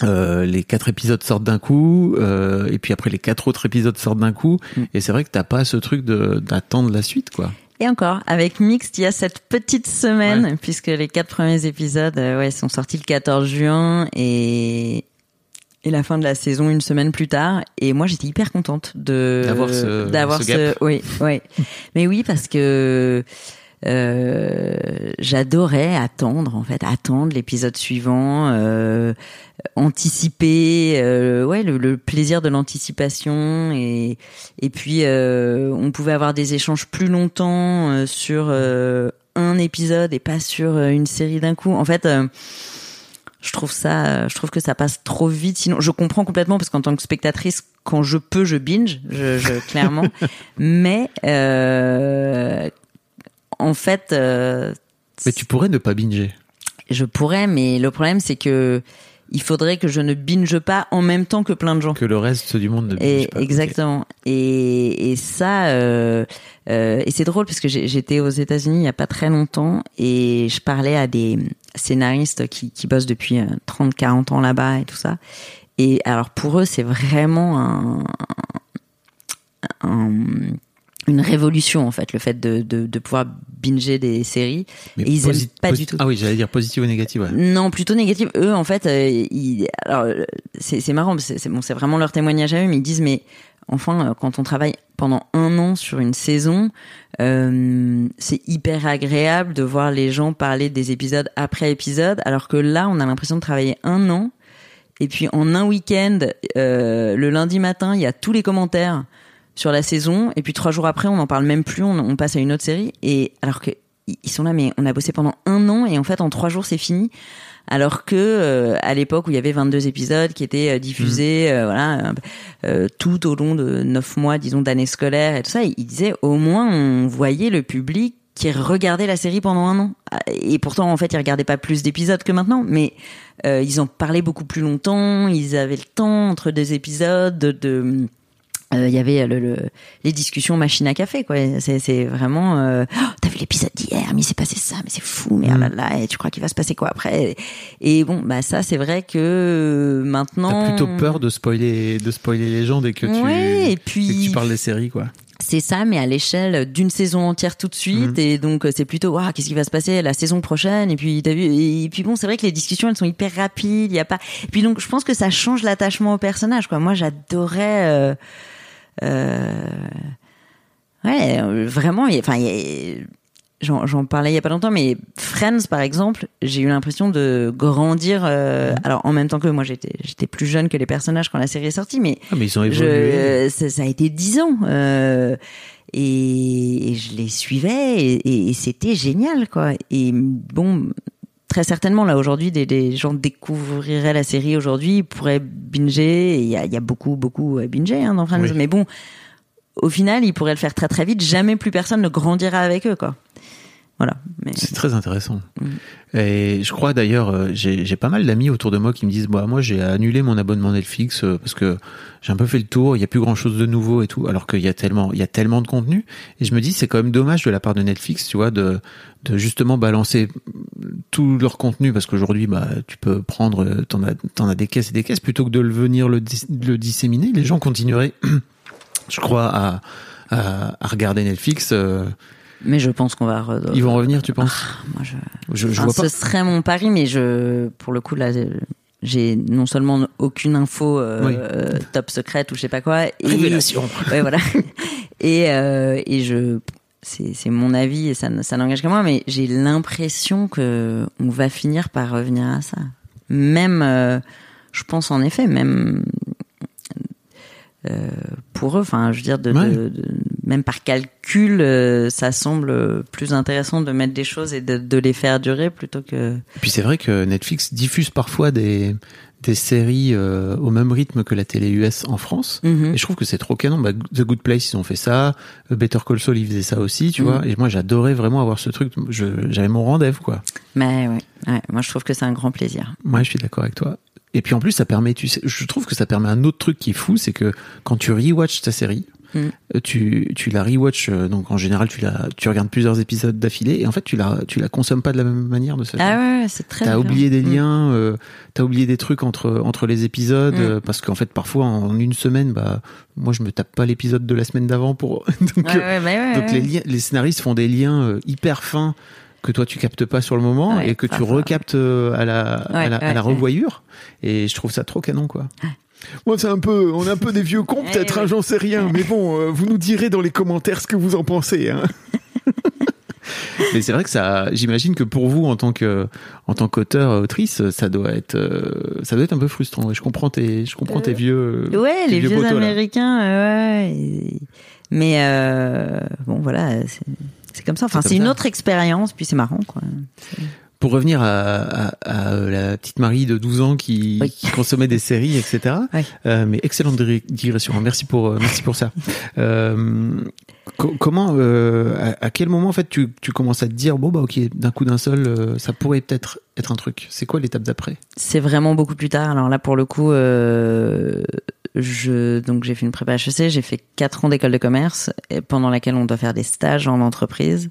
Speaker 1: Euh, les quatre épisodes sortent d'un coup, euh, et puis après les quatre autres épisodes sortent d'un coup,
Speaker 7: Mm.
Speaker 1: et c'est vrai que t'as pas ce truc de d'attendre la suite, quoi.
Speaker 7: Et encore, avec Mixed, il y a cette petite semaine, puisque les quatre premiers épisodes euh, ouais, sont sortis le 14 juin et, et la fin de la saison une semaine plus tard. Et moi, j'étais hyper contente de
Speaker 1: D'avoir ce-
Speaker 7: d'avoir
Speaker 1: ce gap.
Speaker 7: oui, oui. Mais oui, parce que euh, j'adorais attendre en fait, attendre l'épisode suivant, euh, anticiper, euh, ouais, le, le plaisir de l'anticipation et et puis euh, on pouvait avoir des échanges plus longtemps euh, sur euh, un épisode et pas sur une série d'un coup. En fait. euh, je trouve ça, je trouve que ça passe trop vite. Sinon, je comprends complètement parce qu'en tant que spectatrice, quand je peux, je binge, je, je clairement. Mais euh, en fait, euh,
Speaker 1: Mais tu pourrais ne pas binger.
Speaker 7: Je pourrais, mais le problème c'est que il faudrait que je ne binge pas en même temps que plein de gens.
Speaker 1: Que le reste du monde ne binge
Speaker 7: Et,
Speaker 1: pas.
Speaker 7: exactement. Et, et ça, euh, euh, et c'est drôle parce que j'étais aux États-Unis il y a pas très longtemps et je parlais à des scénaristes qui, qui bossent depuis 30-40 ans là-bas et tout ça. Et alors pour eux, c'est vraiment un, un- une révolution en fait, le fait de, de, de pouvoir binger des séries.
Speaker 1: Mais
Speaker 7: et ils aiment pas du tout.
Speaker 1: Ah oui, j'allais dire positif ou négatif. Ouais.
Speaker 7: Non, plutôt négatif. Eux, en fait, euh, ils, alors euh, c'est marrant, c'est c'est bon, c'est vraiment leur témoignage à eux, mais ils disent mais enfin, euh, quand on travaille pendant un an sur une saison, euh, c'est hyper agréable de voir les gens parler des épisodes après épisode, alors que là, on a l'impression de travailler un an. Et puis en un week-end, euh, le lundi matin, il y a tous les commentaires sur la saison, et puis trois jours après, on n'en parle même plus, on, on passe à une autre série. Et alors que ils sont là, mais on a bossé pendant un an, et en fait, en trois jours, c'est fini. Alors que euh, à l'époque où il y avait 22 épisodes qui étaient euh, diffusés, euh, voilà, euh, tout au long de neuf mois, disons, d'années scolaires et tout ça, ils disaient au moins on voyait le public qui regardait la série pendant un an. Et pourtant, en fait, ils regardaient pas plus d'épisodes que maintenant, mais euh, ils en parlaient beaucoup plus longtemps. Ils avaient le temps entre deux épisodes de. de euh, il y avait le, le- les discussions machine à café quoi c'est c'est vraiment euh, Oh, t'as vu l'épisode d'hier mais il s'est passé ça mais c'est fou mais ah là là et tu crois qu'il va se passer quoi après? Et bon bah ça c'est vrai que euh, maintenant
Speaker 1: T'as plutôt peur de spoiler, de spoiler les gens dès que tu,
Speaker 7: Ouais, et
Speaker 1: dès que
Speaker 7: puis-
Speaker 1: tu parles des séries, quoi.
Speaker 7: c'est ça, mais à l'échelle d'une saison entière tout de suite.
Speaker 1: Mhm.
Speaker 7: Et donc, euh, c'est plutôt, waouh, qu'est-ce qui va se passer la saison prochaine? Et puis, t'as vu Et puis bon, c'est vrai que les discussions, elles sont hyper rapides. Il y a pas. Et puis donc, je pense que ça change l'attachement au personnage. Quoi. Moi, j'adorais. Euh... euh, Ouais, vraiment. Enfin, J'en parlais il y a pas longtemps, mais Friends, par exemple, j'ai eu l'impression de grandir. euh, Alors, en même temps que moi, j'étais j'étais plus jeune que les personnages quand la série est sortie, mais
Speaker 1: Ah, mais ils ont évolué.
Speaker 7: je, ça, ça a été dix ans euh, et, et je les suivais et, et- et c'était génial quoi. Et bon, très certainement là aujourd'hui, des, des gens découvriraient la série aujourd'hui, ils pourraient binger. Il y a, y a beaucoup beaucoup à binger hein, dans Friends,
Speaker 1: Oui.
Speaker 7: mais bon, au final, ils pourraient le faire très très vite. Jamais plus personne ne grandira avec eux quoi. Voilà. Mais
Speaker 1: C'est très intéressant.
Speaker 7: Mm.
Speaker 1: Et je crois d'ailleurs, euh, j'ai pas mal d'amis autour de moi qui me disent, bah, moi j'ai annulé mon abonnement Netflix euh, parce que j'ai un peu fait le tour, il y a plus grand chose de nouveau et tout, alors qu'il y a tellement, il y a tellement de contenu. Et je me dis, c'est quand même dommage de la part de Netflix, tu vois, de, de justement balancer tout leur contenu parce qu'aujourd'hui, bah, tu peux prendre, euh, t'en as, as des caisses et des caisses plutôt que de le venir le, dis- le disséminer. Les gens continueraient, je crois, à, à, à regarder Netflix. euh,
Speaker 7: mais je pense qu'on va.
Speaker 1: ils vont revenir, tu penses?
Speaker 7: Ah, moi je.
Speaker 1: Je, je
Speaker 7: Enfin,
Speaker 1: vois pas.
Speaker 7: Ce serait mon pari, mais je, pour le coup, là, j'ai non seulement aucune info euh,
Speaker 1: Oui.
Speaker 7: euh, top secrète ou je sais pas quoi. Et,
Speaker 1: Révélation.
Speaker 7: Ouais, voilà. Et, euh, et je, c'est c'est mon avis et ça, ça n'engage que moi, mais j'ai l'impression que on va finir par revenir à ça. Même, euh, je pense en effet, même euh, pour eux, enfin, je veux dire, de,
Speaker 1: Ouais.
Speaker 7: de- de- même par calcul, euh, ça semble plus intéressant de mettre des choses et de, de les faire durer plutôt que.
Speaker 1: Et puis c'est vrai que Netflix diffuse parfois des, des séries euh, au même rythme que la télé US en France.
Speaker 7: Mhm.
Speaker 1: Et je trouve que c'est trop canon. Bah, The Good Place, ils ont fait ça. Euh, Better Call Saul, ils faisaient ça aussi, tu
Speaker 7: Mhm.
Speaker 1: vois. Et moi, j'adorais vraiment avoir ce truc. J'avais mon rendez-vous, quoi.
Speaker 7: Mais ouais, ouais, moi je trouve que c'est un grand plaisir.
Speaker 1: Moi, je suis d'accord avec toi. Et puis en plus, ça permet, tu sais, je trouve que ça permet un autre truc qui est fou, c'est que quand tu rewatches ta série,
Speaker 7: Mm.
Speaker 1: euh, tu, tu la rewatches, euh, donc en général, tu la, tu regardes plusieurs épisodes d'affilée, et en fait, tu la, tu la consommes pas de la même manière de cette
Speaker 7: Ah ouais, c'est très.
Speaker 1: T'as oublié des
Speaker 7: Mm.
Speaker 1: liens, euh, t'as oublié des trucs entre entre les épisodes
Speaker 7: Mm.
Speaker 1: euh, parce qu'en fait parfois en une semaine, bah moi je me tape pas l'épisode de la semaine d'avant pour donc, euh,
Speaker 7: ouais, bah ouais,
Speaker 1: donc les liens, les scénaristes font des liens euh, hyper fins que toi tu captes pas sur le moment
Speaker 7: Ouais,
Speaker 1: et que tu recaptes à la à
Speaker 7: Ouais,
Speaker 1: la
Speaker 7: ouais.
Speaker 1: revoyure et je trouve ça trop canon quoi.
Speaker 5: Moi, c'est un peu, on est un peu des vieux cons, peut-être, hein, j'en sais rien. Mais bon, euh, vous nous direz dans les commentaires ce que vous en pensez. Hein.
Speaker 1: Mais c'est vrai que ça, j'imagine que pour vous en tant que en tant qu'auteur autrice, ça doit être euh, ça doit être un peu frustrant. Et je comprends tes je comprends tes vieux
Speaker 7: Ouais,
Speaker 1: tes
Speaker 7: les vieux, américains, euh, ouais. et- Mais euh, bon, voilà, c'est comme ça. Enfin,
Speaker 1: C'est
Speaker 7: une
Speaker 1: ça.
Speaker 7: autre expérience, puis c'est marrant, quoi.
Speaker 1: Pour revenir à, à- à, euh, la petite Marie de 12 ans qui,
Speaker 7: Oui.
Speaker 1: qui consommait des séries, etc.
Speaker 7: Oui.
Speaker 1: Euh, mais excellente digression. Merci pour, euh, merci pour ça. Euh, Co- comment, euh, à, à quel moment en fait tu, tu commences à te dire bon bah ok d'un coup d'un seul euh, ça pourrait peut-être être un truc. C'est quoi l'étape d'après?
Speaker 7: C'est vraiment beaucoup plus tard. Alors là, pour le coup, euh, je donc j'ai fait une prépa HEC, j'ai fait quatre ans d'école de commerce, pendant laquelle on doit faire des stages en entreprise.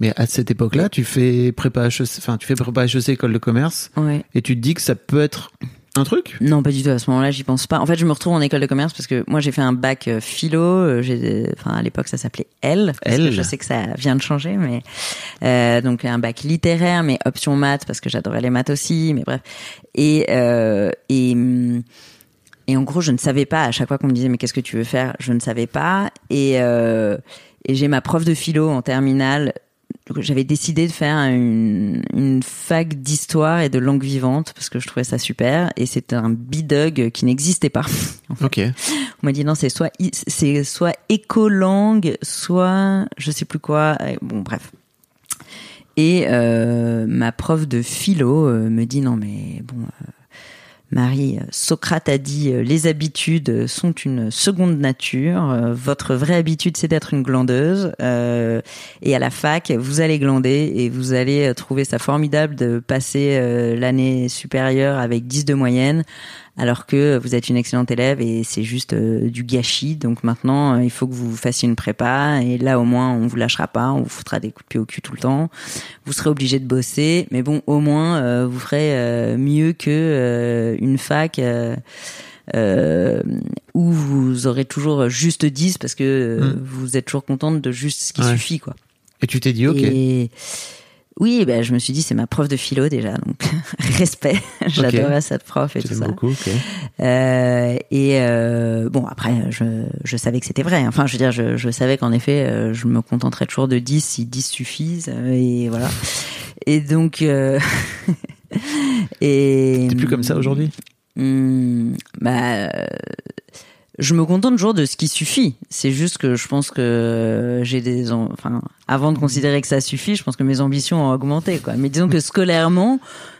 Speaker 1: Mais à cette époque-là, tu fais prépa HEC, enfin tu fais prépa HEC école de commerce
Speaker 7: Ouais.
Speaker 1: et tu te dis que ça peut être un truc?
Speaker 7: Non, pas du tout. À ce moment-là, j'y pense pas. En fait, je me retrouve en école de commerce parce que moi, j'ai fait un bac euh, philo. euh, J'ai, enfin, à l'époque, ça s'appelait L. Parce que
Speaker 1: L.
Speaker 7: je sais que ça vient de changer, mais euh, donc un bac littéraire, mais option maths parce que j'adorais les maths aussi. Mais bref. Et euh, et hum, et en gros, je ne savais pas. À chaque fois qu'on me disait mais qu'est-ce que tu veux faire, je ne savais pas. Et euh, et j'ai ma prof de philo en terminale. Donc, J'avais décidé de faire une, une fac d'histoire et de langue vivante parce que je trouvais ça super et c'était un bidug qui n'existait pas.
Speaker 1: Ok.
Speaker 7: On m'a dit non, c'est soit c'est soit écolangue, soit je sais plus quoi. Bon, bref. Et euh, ma prof de philo euh, me dit non mais bon. euh, Marie, euh, Socrate a dit euh, les habitudes sont une seconde nature. Euh, votre vraie habitude, c'est d'être une glandeuse. Et à la fac, vous allez glander et vous allez trouver ça formidable de passer l'année supérieure avec 10 de moyenne, alors que vous êtes une excellente élève et c'est juste euh, du gâchis. Donc maintenant, euh, il faut que vous fassiez une prépa et là au moins on vous lâchera pas, on vous foutra des coups de pied au cul tout le temps. Vous serez obligé de bosser, mais bon, au moins euh, vous ferez euh, mieux que euh, une fac. euh, euh, où vous aurez toujours juste 10 parce que euh,
Speaker 1: Mm.
Speaker 7: vous êtes toujours contente de juste ce qui
Speaker 1: Ouais.
Speaker 7: suffit quoi.
Speaker 1: Et tu t'es dit ok.
Speaker 7: Et oui, ben je me suis dit c'est ma prof de philo déjà donc respect. J'adorais cette prof et tout ça.
Speaker 1: beaucoup. Ok.
Speaker 7: Euh, et euh, bon après je, je savais que c'était vrai. Enfin je veux dire je, je savais qu'en effet euh, je me contenterais toujours de 10 si 10 suffisent euh, et voilà. Et donc euh, et
Speaker 1: T'es plus comme ça aujourd'hui?
Speaker 7: Hmm, bah, euh, je me contente toujours de ce qui suffit. C'est juste que je pense que j'ai des, enfin, avant de considérer que ça suffit, je pense que mes ambitions ont augmenté, quoi. Mais disons que scolairement,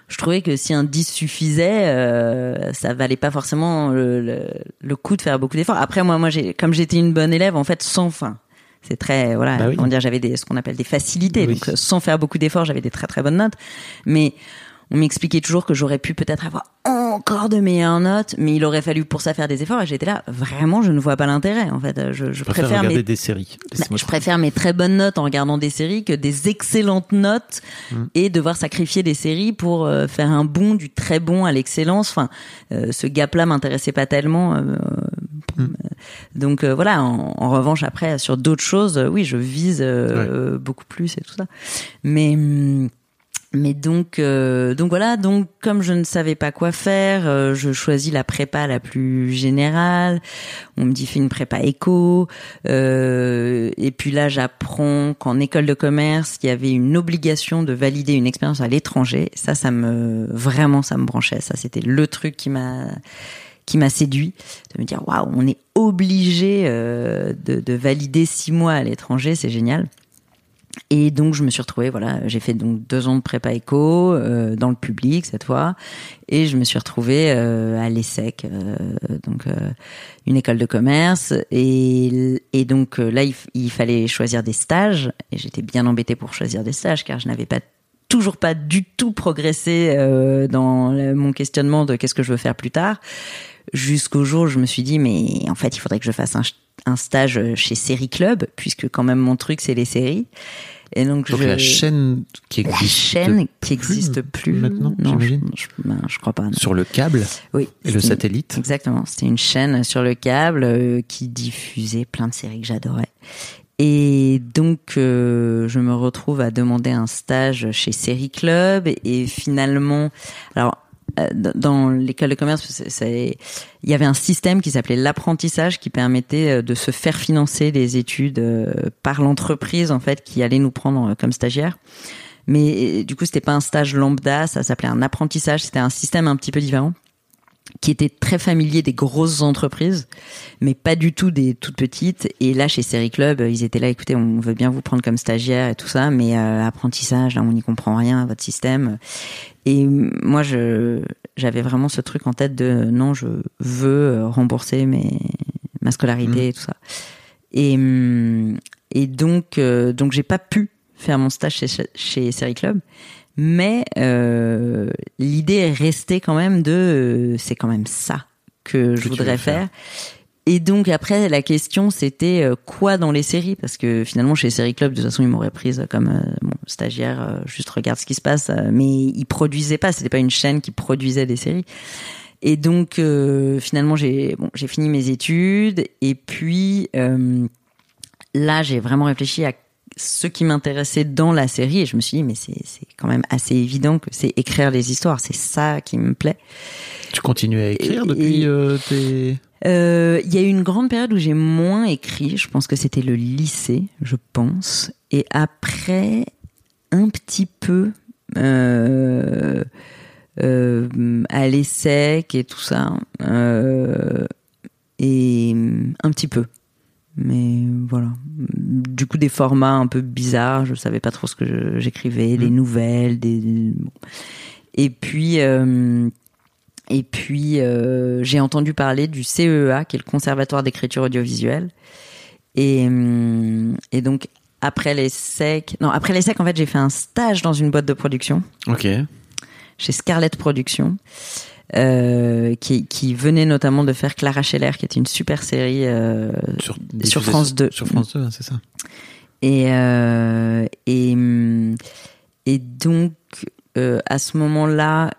Speaker 7: je trouvais que si un 10 suffisait, euh, ça valait pas forcément le, le, le coup de faire beaucoup d'efforts. Après, moi, moi, j'ai, comme j'étais une bonne élève, en fait, sans fin. C'est très, voilà,
Speaker 1: Bah oui.
Speaker 7: comment dire, j'avais des, ce qu'on appelle des facilités.
Speaker 1: Oui.
Speaker 7: Donc, euh, sans faire beaucoup d'efforts, j'avais des très très bonnes notes. Mais on m'expliquait toujours que j'aurais pu peut-être avoir encore de meilleures notes, mais il aurait fallu pour ça faire des efforts. Et j'étais là, vraiment, je ne vois pas l'intérêt. En fait, je, je
Speaker 1: Je préfère
Speaker 7: préfère
Speaker 1: regarder
Speaker 7: mes
Speaker 1: des séries.
Speaker 7: bah, je préfère mes très bonnes notes en regardant des séries que des excellentes notes
Speaker 1: Mm.
Speaker 7: et devoir sacrifier des séries pour euh, faire un bond du très bon à l'excellence. Enfin, euh, ce gap-là m'intéressait pas tellement. euh,
Speaker 1: Mm.
Speaker 7: donc voilà. En, en revanche, après sur d'autres choses, oui, je vise beaucoup plus et tout ça. Mais hum, mais donc, euh, donc voilà, donc comme je ne savais pas quoi faire, euh, je choisis la prépa la plus générale. On me dit fais une prépa éco. Euh, et puis là, j'apprends qu'en école de commerce, il y avait une obligation de valider une expérience à l'étranger. Ça, ça me vraiment, ça me branchait. Ça, c'était le truc qui m'a qui m'a séduit de me dire waouh, on est obligé euh, de, de valider six mois à l'étranger, c'est génial. Et donc je me suis retrouvée, voilà, j'ai fait donc deux ans de prépa éco euh, dans le public cette fois, et je me suis retrouvée euh, à l'ESSEC, euh, donc euh, une école de commerce, et, et donc euh, là il, il fallait choisir des stages, et j'étais bien embêtée pour choisir des stages car je n'avais pas toujours pas du tout progressé euh, dans mon questionnement de qu'est-ce que je veux faire plus tard, jusqu'au jour où je me suis dit mais en fait il faudrait que je fasse un, un stage chez Série Club puisque quand même mon truc c'est les séries. Et donc,
Speaker 1: Donc
Speaker 7: je...
Speaker 1: la chaîne qui
Speaker 7: la
Speaker 1: existe
Speaker 7: chaîne qui existe plus,
Speaker 1: maintenant,
Speaker 7: non, je, ben, je crois pas. non.
Speaker 1: sur le câble
Speaker 7: Oui.
Speaker 1: et le satellite.
Speaker 7: Exactement. C'était une chaîne sur le câble euh, qui diffusait plein de séries que j'adorais. Et donc, euh, je me retrouve à demander un stage chez Série Club et finalement, alors euh, dans l'école de commerce, il y avait un système qui s'appelait l'apprentissage qui permettait euh, de se faire financer des études euh, par l'entreprise en fait qui allait nous prendre euh, comme stagiaire. Mais euh, du coup, c'était pas un stage lambda, ça s'appelait un apprentissage. C'était un système un petit peu différent qui était très familier des grosses entreprises, mais pas du tout des toutes petites. Et là, chez Série Club, ils étaient là, écoutez, on veut bien vous prendre comme stagiaire et tout ça, mais euh, apprentissage, là, on n'y comprend rien à votre système. Et moi, je j'avais vraiment ce truc en tête de non, je veux euh, rembourser mes ma scolarité
Speaker 1: Mhm.
Speaker 7: et tout ça. Et hum, et donc, euh, donc j'ai pas pu faire mon stage chez, chez Série Club. Mais euh, l'idée est restée quand même de, euh, c'est quand même ça que je voudrais
Speaker 1: faire.
Speaker 7: faire. Et donc après la question c'était euh, quoi dans les séries? Parce que finalement chez Série Club de toute façon ils m'auraient prise comme euh, bon, stagiaire euh, juste regarde ce qui se passe euh, mais ils produisaient pas c'était pas une chaîne qui produisait des séries et donc finalement j'ai bon j'ai fini mes études et puis là j'ai vraiment réfléchi à ce qui m'intéressait dans la série et je me suis dit mais c'est quand même assez évident que c'est écrire les histoires c'est ça qui me plaît
Speaker 1: Tu continues à écrire
Speaker 7: Et-
Speaker 1: depuis
Speaker 7: et-
Speaker 1: euh, tes...
Speaker 7: euh, Il y a eu une grande période où j'ai moins écrit. Je pense que c'était le lycée, je pense. Et après, un petit peu euh, euh, à l'ESSEC et tout ça. Et un petit peu. Mais voilà. Du coup, des formats un peu bizarres. Je savais pas trop ce que j'écrivais, des nouvelles, des. bon. Et puis. euh, et puis, euh, j'ai entendu parler du CEA, qui est le Conservatoire d'écriture audiovisuelle. Et, hum, et donc, après les SEC, non, après les SEC, en fait, j'ai fait un stage dans une boîte de production,
Speaker 1: Ok.
Speaker 7: chez Scarlett Productions, euh, qui, qui venait notamment de faire Clara Scheller, qui était une super série. euh,
Speaker 1: Sur,
Speaker 7: France 2.
Speaker 1: Sur France 2, hein, c'est ça.
Speaker 7: Et, euh, et, et donc, à ce moment-là,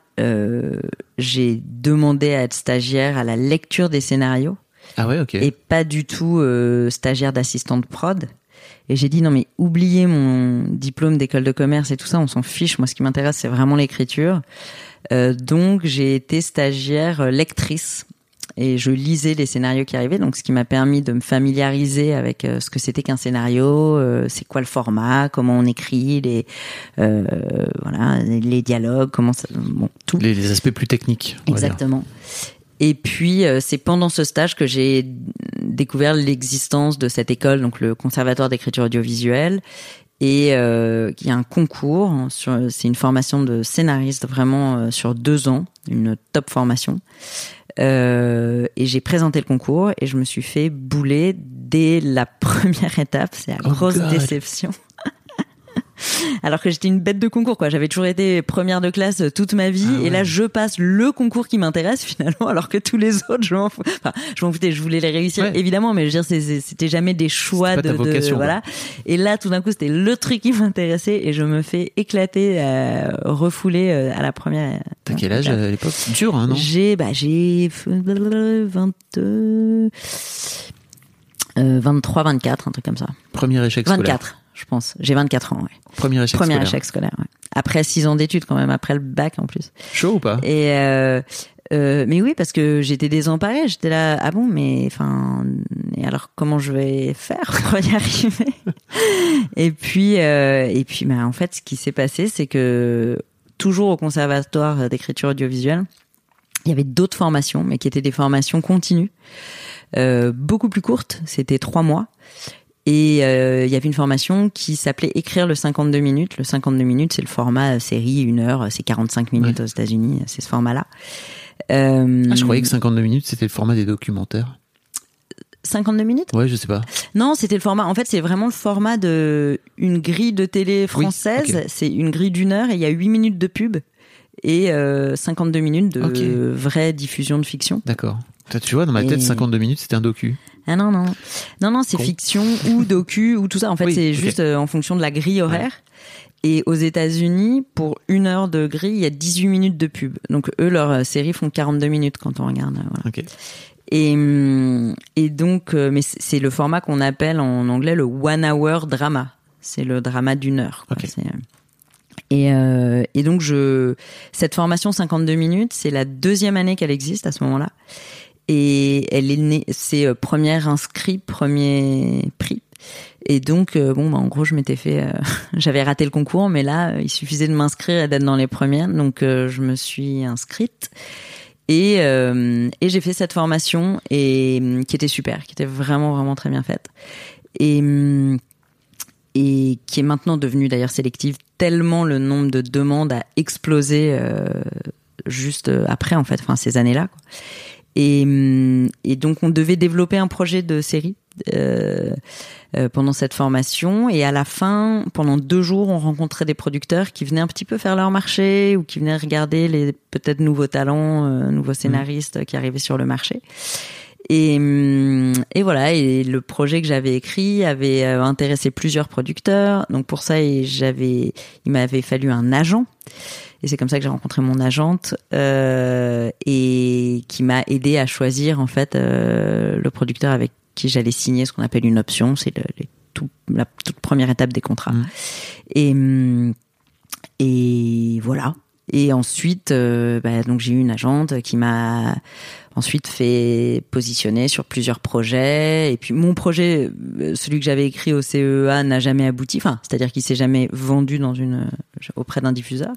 Speaker 7: j'ai demandé à être stagiaire à la lecture des scénarios
Speaker 1: Ah ouais, ok.
Speaker 7: et pas du tout stagiaire d'assistante prod. Et j'ai dit non mais oubliez mon diplôme d'école de commerce et tout ça, on s'en fiche. Moi, ce qui m'intéresse, c'est vraiment l'écriture. Euh, donc j'ai été stagiaire euh, lectrice et je lisais les scénarios qui arrivaient. Donc ce qui m'a permis de me familiariser avec euh, ce que c'était qu'un scénario, euh, c'est quoi le format, comment on écrit, les euh, voilà les dialogues, comment ça, bon tout.
Speaker 1: Les, les aspects plus techniques.
Speaker 7: Exactement. Et puis euh, c'est pendant ce stage que j'ai découvert l'existence de cette école, donc le Conservatoire d'écriture audiovisuelle, et euh, il y a un concours. sur- C'est une formation de scénariste vraiment euh, sur deux ans, une top formation. Euh, et j'ai présenté le concours et je me suis fait bouler dès la première étape. C'est la
Speaker 1: Oh
Speaker 7: grosse
Speaker 1: God.
Speaker 7: déception. Alors que j'étais une bête de concours, quoi. J'avais toujours été première de classe euh, toute ma vie,
Speaker 1: Ah
Speaker 7: et là je passe le concours qui m'intéresse finalement, alors que tous les autres, je m'en fous. Enfin, je m'en foutais, je voulais les réussir
Speaker 1: Ouais.
Speaker 7: évidemment, mais je veux dire, c'était jamais des choix de,
Speaker 1: vocation,
Speaker 7: voilà. Et là, tout d'un coup, c'était le truc qui m'intéressait, et je me fais éclater, euh, refouler euh, à la première.
Speaker 1: T'as quel âge à l'époque? Dur, hein, non?
Speaker 7: J'ai, bah, j'ai 20, euh, 23, 24, un truc comme ça.
Speaker 1: Premier échec scolaire.
Speaker 7: 24, je pense. J'ai 24 ans, ouais.
Speaker 1: Premier échec
Speaker 7: Premier
Speaker 1: scolaire.
Speaker 7: échec scolaire, ouais. Après 6 ans d'études quand même, après le bac en plus.
Speaker 1: Chaud ou pas?
Speaker 7: Et euh, euh, mais oui, parce que j'étais désemparée. J'étais là, ah bon, mais enfin, et alors comment je vais faire pour y arriver? Et puis, euh, et puis, bah, en fait, ce qui s'est passé, c'est que toujours au conservatoire d'écriture audiovisuelle, il y avait d'autres formations, mais qui étaient des formations continues, euh, beaucoup plus courtes. C'était trois mois. Et euh, il y avait une formation qui s'appelait Écrire le 52 minutes. Le 52 minutes, c'est le format euh, série, une heure, c'est 45 minutes aux États-Unis, c'est ce format-là. Euh,
Speaker 1: Ah, je croyais que 52 minutes, c'était le format des documentaires.
Speaker 7: 52 minutes?
Speaker 1: Ouais, je sais pas.
Speaker 7: Non, c'était le format. En fait, c'est vraiment le format de une grille de télé française. C'est une grille d'une heure et il y a 8 minutes de pub et euh, 52 minutes de
Speaker 1: Ok.
Speaker 7: vraie diffusion de fiction.
Speaker 1: D'accord. Tu vois, dans ma
Speaker 7: Et-
Speaker 1: tête, 52 minutes, c'était un docu.
Speaker 7: Ah non, non. Non, non, c'est
Speaker 1: Con.
Speaker 7: fiction ou docu ou tout ça. En fait,
Speaker 1: Oui,
Speaker 7: c'est juste euh, en fonction de la grille horaire. Et aux États-Unis, pour une heure de grille, il y a 18 minutes de pub. Donc eux, leurs euh, séries font 42 minutes quand on regarde. euh, Voilà. Et, hum, et donc, mais c'est le format qu'on appelle en anglais le one hour drama. C'est le drama d'une heure. quoi.
Speaker 1: Ok.
Speaker 7: C'est, Et, euh, et donc, je, cette formation 52 minutes, c'est la deuxième année qu'elle existe à ce moment-là. Et elle est née, c'est euh, première inscrit, premier prix. Et donc, euh, bon, bah, en gros, je m'étais fait, euh, j'avais raté le concours, mais là, il suffisait de m'inscrire et d'être dans les premières. Donc, je me suis inscrite. Et, j'ai fait cette formation et hum, qui était super, qui était vraiment vraiment très bien faite et hum, et qui est maintenant devenue d'ailleurs sélective tellement le nombre de demandes a explosé juste après en fait, enfin ces années-là. quoi. Et, hum, et donc on devait développer un projet de série Euh, euh, pendant cette formation. Et à la fin pendant deux jours on rencontrait des producteurs qui venaient un petit peu faire leur marché ou qui venaient regarder les peut-être nouveaux talents euh, nouveaux scénaristes qui arrivaient sur le marché et, hum, et voilà et le projet que j'avais écrit avait euh, intéressé plusieurs producteurs donc pour ça j'avais il m'avait fallu un agent et c'est comme ça que j'ai rencontré mon agente euh, et qui m'a aidé à choisir en fait euh, le producteur avec qui j'allais signer ce qu'on appelle une option. C'est le, tout, la toute première étape des contrats.
Speaker 1: Mmh.
Speaker 7: Et hum, et voilà. Et ensuite, euh, bah, donc j'ai eu une agente qui m'a ensuite fait positionner sur plusieurs projets. Et puis mon projet, euh, celui que j'avais écrit au CEA, n'a jamais abouti. Enfin, c'est-à-dire qu'il s'est jamais vendu dans une auprès d'un diffuseur.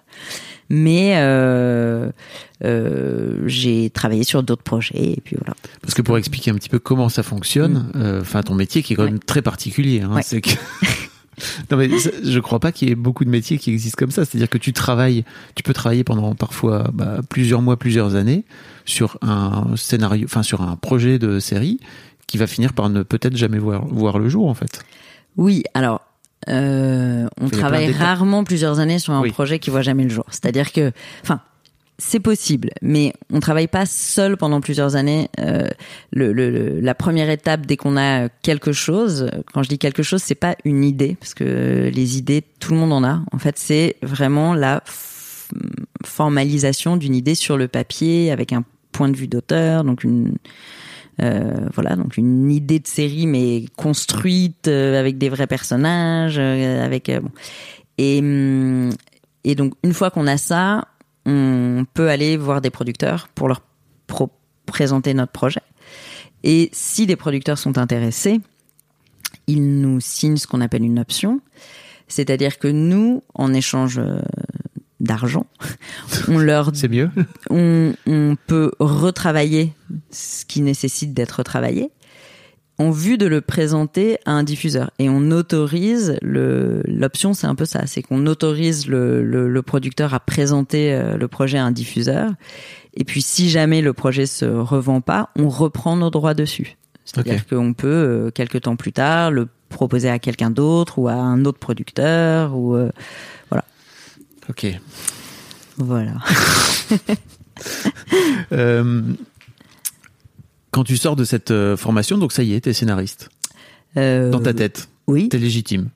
Speaker 7: Mais euh, euh, j'ai travaillé sur d'autres projets. Et puis voilà.
Speaker 1: Parce que pour expliquer un petit peu comment ça fonctionne, euh, enfin ton métier qui est quand même très particulier, hein,
Speaker 7: Ouais.
Speaker 1: c'est que non mais je crois pas qu'il y ait beaucoup de métiers qui existent comme ça. C'est-à-dire que tu travailles, tu peux travailler pendant parfois bah, plusieurs mois, plusieurs années sur un scénario, enfin sur un projet de série qui va finir par ne peut-être jamais voir voir le jour en fait.
Speaker 7: Oui, alors euh, on travaille rarement plusieurs années sur un
Speaker 1: Oui.
Speaker 7: projet qui voit jamais le jour. C'est-à-dire que, enfin, c'est possible, mais on travaille pas seul pendant plusieurs années. Euh, le, le- la première étape, dès qu'on a quelque chose, quand je dis quelque chose, c'est pas une idée, parce que les idées, tout le monde en a. En fait, c'est vraiment la formalisation d'une idée sur le papier avec un point de vue d'auteur, donc une euh, voilà, donc une idée de série mais construite euh, avec des vrais personnages, euh, avec euh, bon. et hum, et donc une fois qu'on a ça, on peut aller voir des producteurs pour leur pro- présenter notre projet. Et si des producteurs sont intéressés, ils nous signent ce qu'on appelle une option, c'est-à-dire que nous, en échange euh, d'argent, on leur
Speaker 1: C'est mieux.
Speaker 7: on, on peut retravailler ce qui nécessite d'être retravaillé en vue de le présenter à un diffuseur. Et on autorise le l'option, c'est un peu ça, c'est qu'on autorise le, le, le producteur à présenter euh, le projet à un diffuseur. Et puis si jamais le projet se revend pas, on reprend nos droits dessus. C'est-à-dire qu'on peut euh, quelques temps plus tard le proposer à quelqu'un d'autre ou à un autre producteur ou euh,
Speaker 1: Ok.
Speaker 7: voilà.
Speaker 1: Euh, quand tu sors de cette euh, formation, donc ça y est, t'es scénariste
Speaker 7: Euh,
Speaker 1: dans ta tête,
Speaker 7: Oui,
Speaker 1: t'es légitime.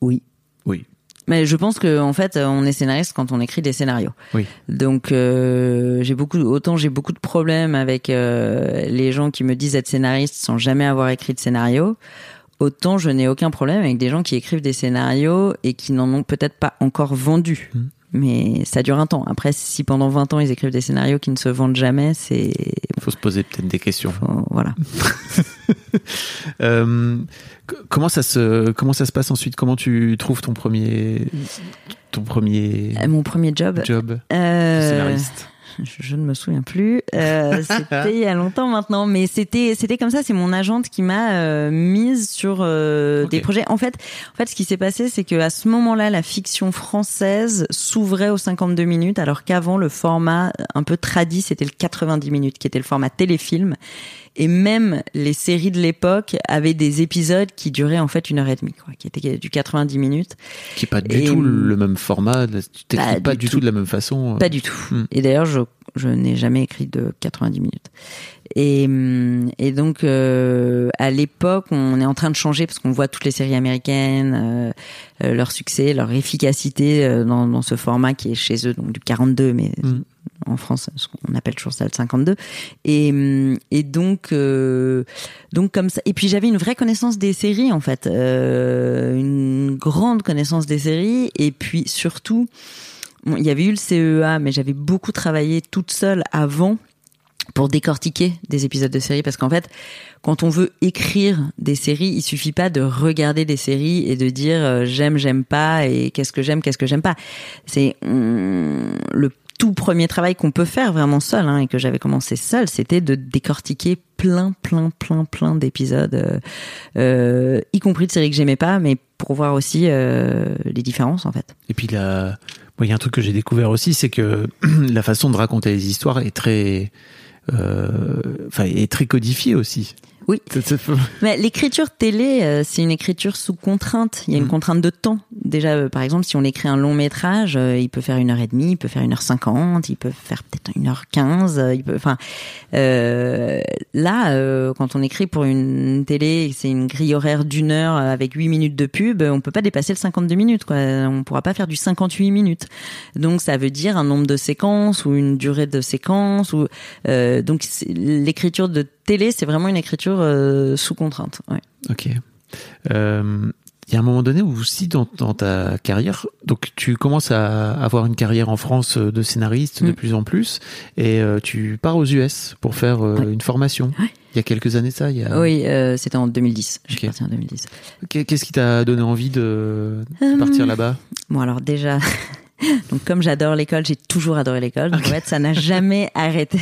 Speaker 7: oui.
Speaker 1: Oui.
Speaker 7: Mais je pense que en fait, on est scénariste quand on écrit des scénarios.
Speaker 1: Oui.
Speaker 7: Donc euh, j'ai beaucoup, autant j'ai beaucoup de problèmes avec euh, les gens qui me disent être scénariste sans jamais avoir écrit de scénario. Autant je n'ai aucun problème avec des gens qui écrivent des scénarios et qui n'en ont peut-être pas encore vendu.
Speaker 1: Mm.
Speaker 7: Mais ça dure un temps. Après, si pendant 20 ans ils écrivent des scénarios qui ne se vendent jamais, c'est
Speaker 1: Il faut se poser peut-être des questions.
Speaker 7: faut- voilà.
Speaker 1: Euh, comment ça se comment ça se passe ensuite? Comment tu trouves ton premier ton premier
Speaker 7: Euh, Mon premier job.
Speaker 1: job?
Speaker 7: Euh,
Speaker 1: scénariste
Speaker 7: Je, ne me souviens plus. Euh, c'était il y a longtemps maintenant, mais c'était c'était comme ça. C'est mon agente qui m'a euh, mise sur euh, des projets. En fait, en fait, ce qui s'est passé, c'est que à ce moment-là, la fiction française s'ouvrait aux 52 minutes, alors qu'avant le format un peu tradit, c'était le 90 minutes, qui était le format téléfilm. Et même les séries de l'époque avaient des épisodes qui duraient en fait une heure et demie, quoi, qui étaient du 90 minutes.
Speaker 1: qui est pas du
Speaker 7: et-
Speaker 1: tout le même format tu
Speaker 7: Pas
Speaker 1: pas,
Speaker 7: du tout.
Speaker 1: tout. de la même façon
Speaker 7: Pas du tout.
Speaker 1: Hmm.
Speaker 7: Et d'ailleurs, je, je n'ai jamais écrit de 90 minutes. Et, hum, et donc, euh, à l'époque, on est en train de changer parce qu'on voit toutes les séries américaines, euh, euh, leur succès, leur efficacité euh, dans, dans ce format qui est chez eux, donc du 42, mais
Speaker 1: Mm.
Speaker 7: en France, ce qu'on appelle toujours ça le 52. Et, hum, et donc, euh, donc comme ça. Et puis j'avais une vraie connaissance des séries en fait, euh, une grande connaissance des séries. Et puis surtout, Bon, il y avait eu le CEA, mais j'avais beaucoup travaillé toute seule avant pour décortiquer des épisodes de séries parce qu'en fait, quand on veut écrire des séries, il suffit pas de regarder des séries et de dire euh, j'aime, j'aime pas et qu'est-ce que j'aime, qu'est-ce que j'aime pas. C'est le tout premier travail qu'on peut faire vraiment seul hein, et que j'avais commencé seul, c'était de décortiquer plein, plein, plein, plein d'épisodes, euh, euh, y compris de séries que j'aimais pas, mais pour voir aussi les différences en fait.
Speaker 1: et puis là il y a un truc que j'ai découvert aussi c'est que la façon de raconter les histoires est très enfin est très codifiée aussi
Speaker 7: Oui. Mais l'écriture télé, euh, c'est une écriture sous contrainte. Il y a une
Speaker 5: Mm.
Speaker 7: contrainte de temps. Déjà, euh, par exemple, si on écrit un long métrage, euh, il peut faire une heure et demie, il peut faire une heure cinquante, il peut faire peut-être une heure quinze. Il peut, enfin, euh, là, euh, quand on écrit pour une télé, c'est une grille horaire d'une heure avec huit minutes de pub, on peut pas dépasser le 52 minutes. Quoi. On pourra pas faire du 58 minutes. Donc, ça veut dire un nombre de séquences ou une durée de séquence. Ou euh, donc, l'écriture de télé, c'est vraiment une écriture euh, sous contrainte. Ouais.
Speaker 1: Ok. Euh, Il y a un moment donné où aussi dans, dans ta carrière, donc tu commences à avoir une carrière en France euh, de scénariste de
Speaker 7: Mm.
Speaker 1: plus en plus, et euh, tu pars aux US pour faire euh,
Speaker 7: Ouais.
Speaker 1: une formation.
Speaker 7: Ouais.
Speaker 1: Il y a quelques années ça. Il y a...
Speaker 7: Oui, euh, c'était en 2010. Je suis
Speaker 1: Ok.
Speaker 7: partie en 2010.
Speaker 1: Qu'est- Qu'est-ce qui t'a donné envie de, de
Speaker 7: Euh,
Speaker 1: partir là-bas?
Speaker 7: Bon, alors déjà, donc comme j'adore l'école, j'ai toujours adoré l'école. Donc en fait, ça n'a jamais arrêté.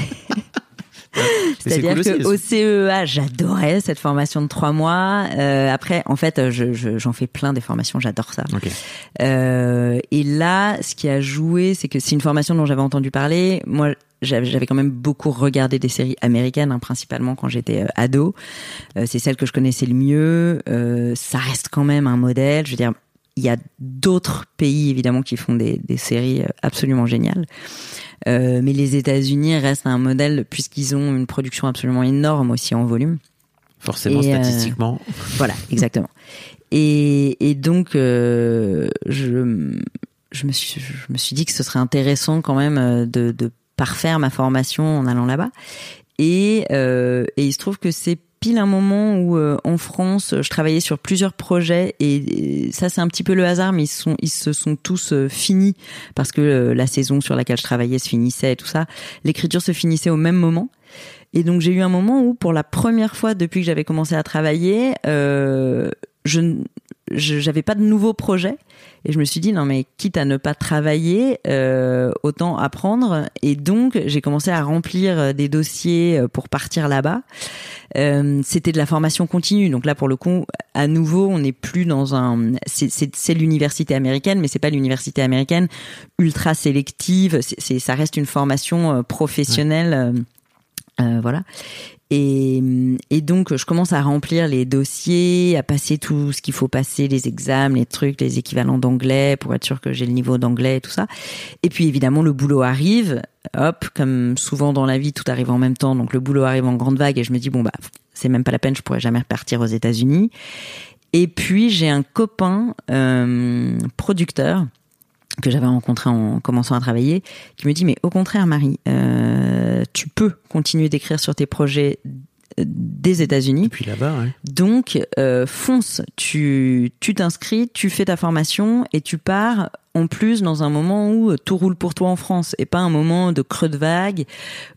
Speaker 7: C'est-à-dire
Speaker 1: cool
Speaker 7: que au CEA, j'adorais cette formation de trois mois. Euh, après, en fait, je- je- j'en fais plein des formations, j'adore ça.
Speaker 1: Ok.
Speaker 7: Euh, et là, ce qui a joué, c'est que c'est une formation dont j'avais entendu parler. Moi, j'avais j'avais quand même beaucoup regardé des séries américaines, hein, principalement quand j'étais euh, ado. Euh, c'est celle que je connaissais le mieux. Euh, ça reste quand même un modèle. Je veux dire, il y a d'autres pays évidemment qui font des, des séries euh, absolument géniales. Euh, mais les États-Unis restent un modèle puisqu'ils ont une production absolument énorme aussi en volume.
Speaker 1: Forcément,
Speaker 7: Et, euh,
Speaker 1: statistiquement.
Speaker 7: Voilà, exactement. Et, et donc, euh, je, je, me suis, je me suis dit que ce serait intéressant quand même de, de parfaire ma formation en allant là-bas. Et, et il se trouve que c'est pile un moment où euh, en France, je travaillais sur plusieurs projets et, ça c'est un petit peu le hasard, mais ils se sont tous euh, finis parce que euh, la saison sur laquelle je travaillais se finissait et tout ça. L'écriture se finissait au même moment. Et donc j'ai eu un moment où, pour la première fois depuis que j'avais commencé à travailler, euh, je- j'avais pas de nouveaux projets et je me suis dit non mais quitte à ne pas travailler, euh, autant apprendre. Et donc j'ai commencé à remplir euh, des dossiers euh, pour partir là-bas. Euh, C'était de la formation continue, donc là pour le coup, à nouveau, on n'est plus dans un. C'est- l'université américaine, mais c'est pas l'université américaine ultra sélective. C'est ça reste une formation euh, professionnelle. Euh, voilà. Et, et donc, je commence à remplir les dossiers, à passer tout ce qu'il faut passer, les examens, les trucs, les équivalents d'anglais, pour être sûr que j'ai le niveau d'anglais et tout ça. Et puis, évidemment, le boulot arrive. Hop, comme souvent dans la vie, tout arrive en même temps. Donc, le boulot arrive en grande vague et je me dis, bon, bah, c'est même pas la peine, je pourrais jamais repartir aux États-Unis. Et puis, j'ai un copain euh, producteur que j'avais rencontré en commençant à travailler, qui me dit mais au contraire Marie, euh, tu peux continuer d'écrire sur tes projets euh, des États-Unis.
Speaker 1: Puis là-bas, ouais.
Speaker 7: Donc euh, fonce, tu tu t'inscris, tu fais ta formation et tu pars en plus dans un moment où tout roule pour toi en France et pas un moment de creux de vague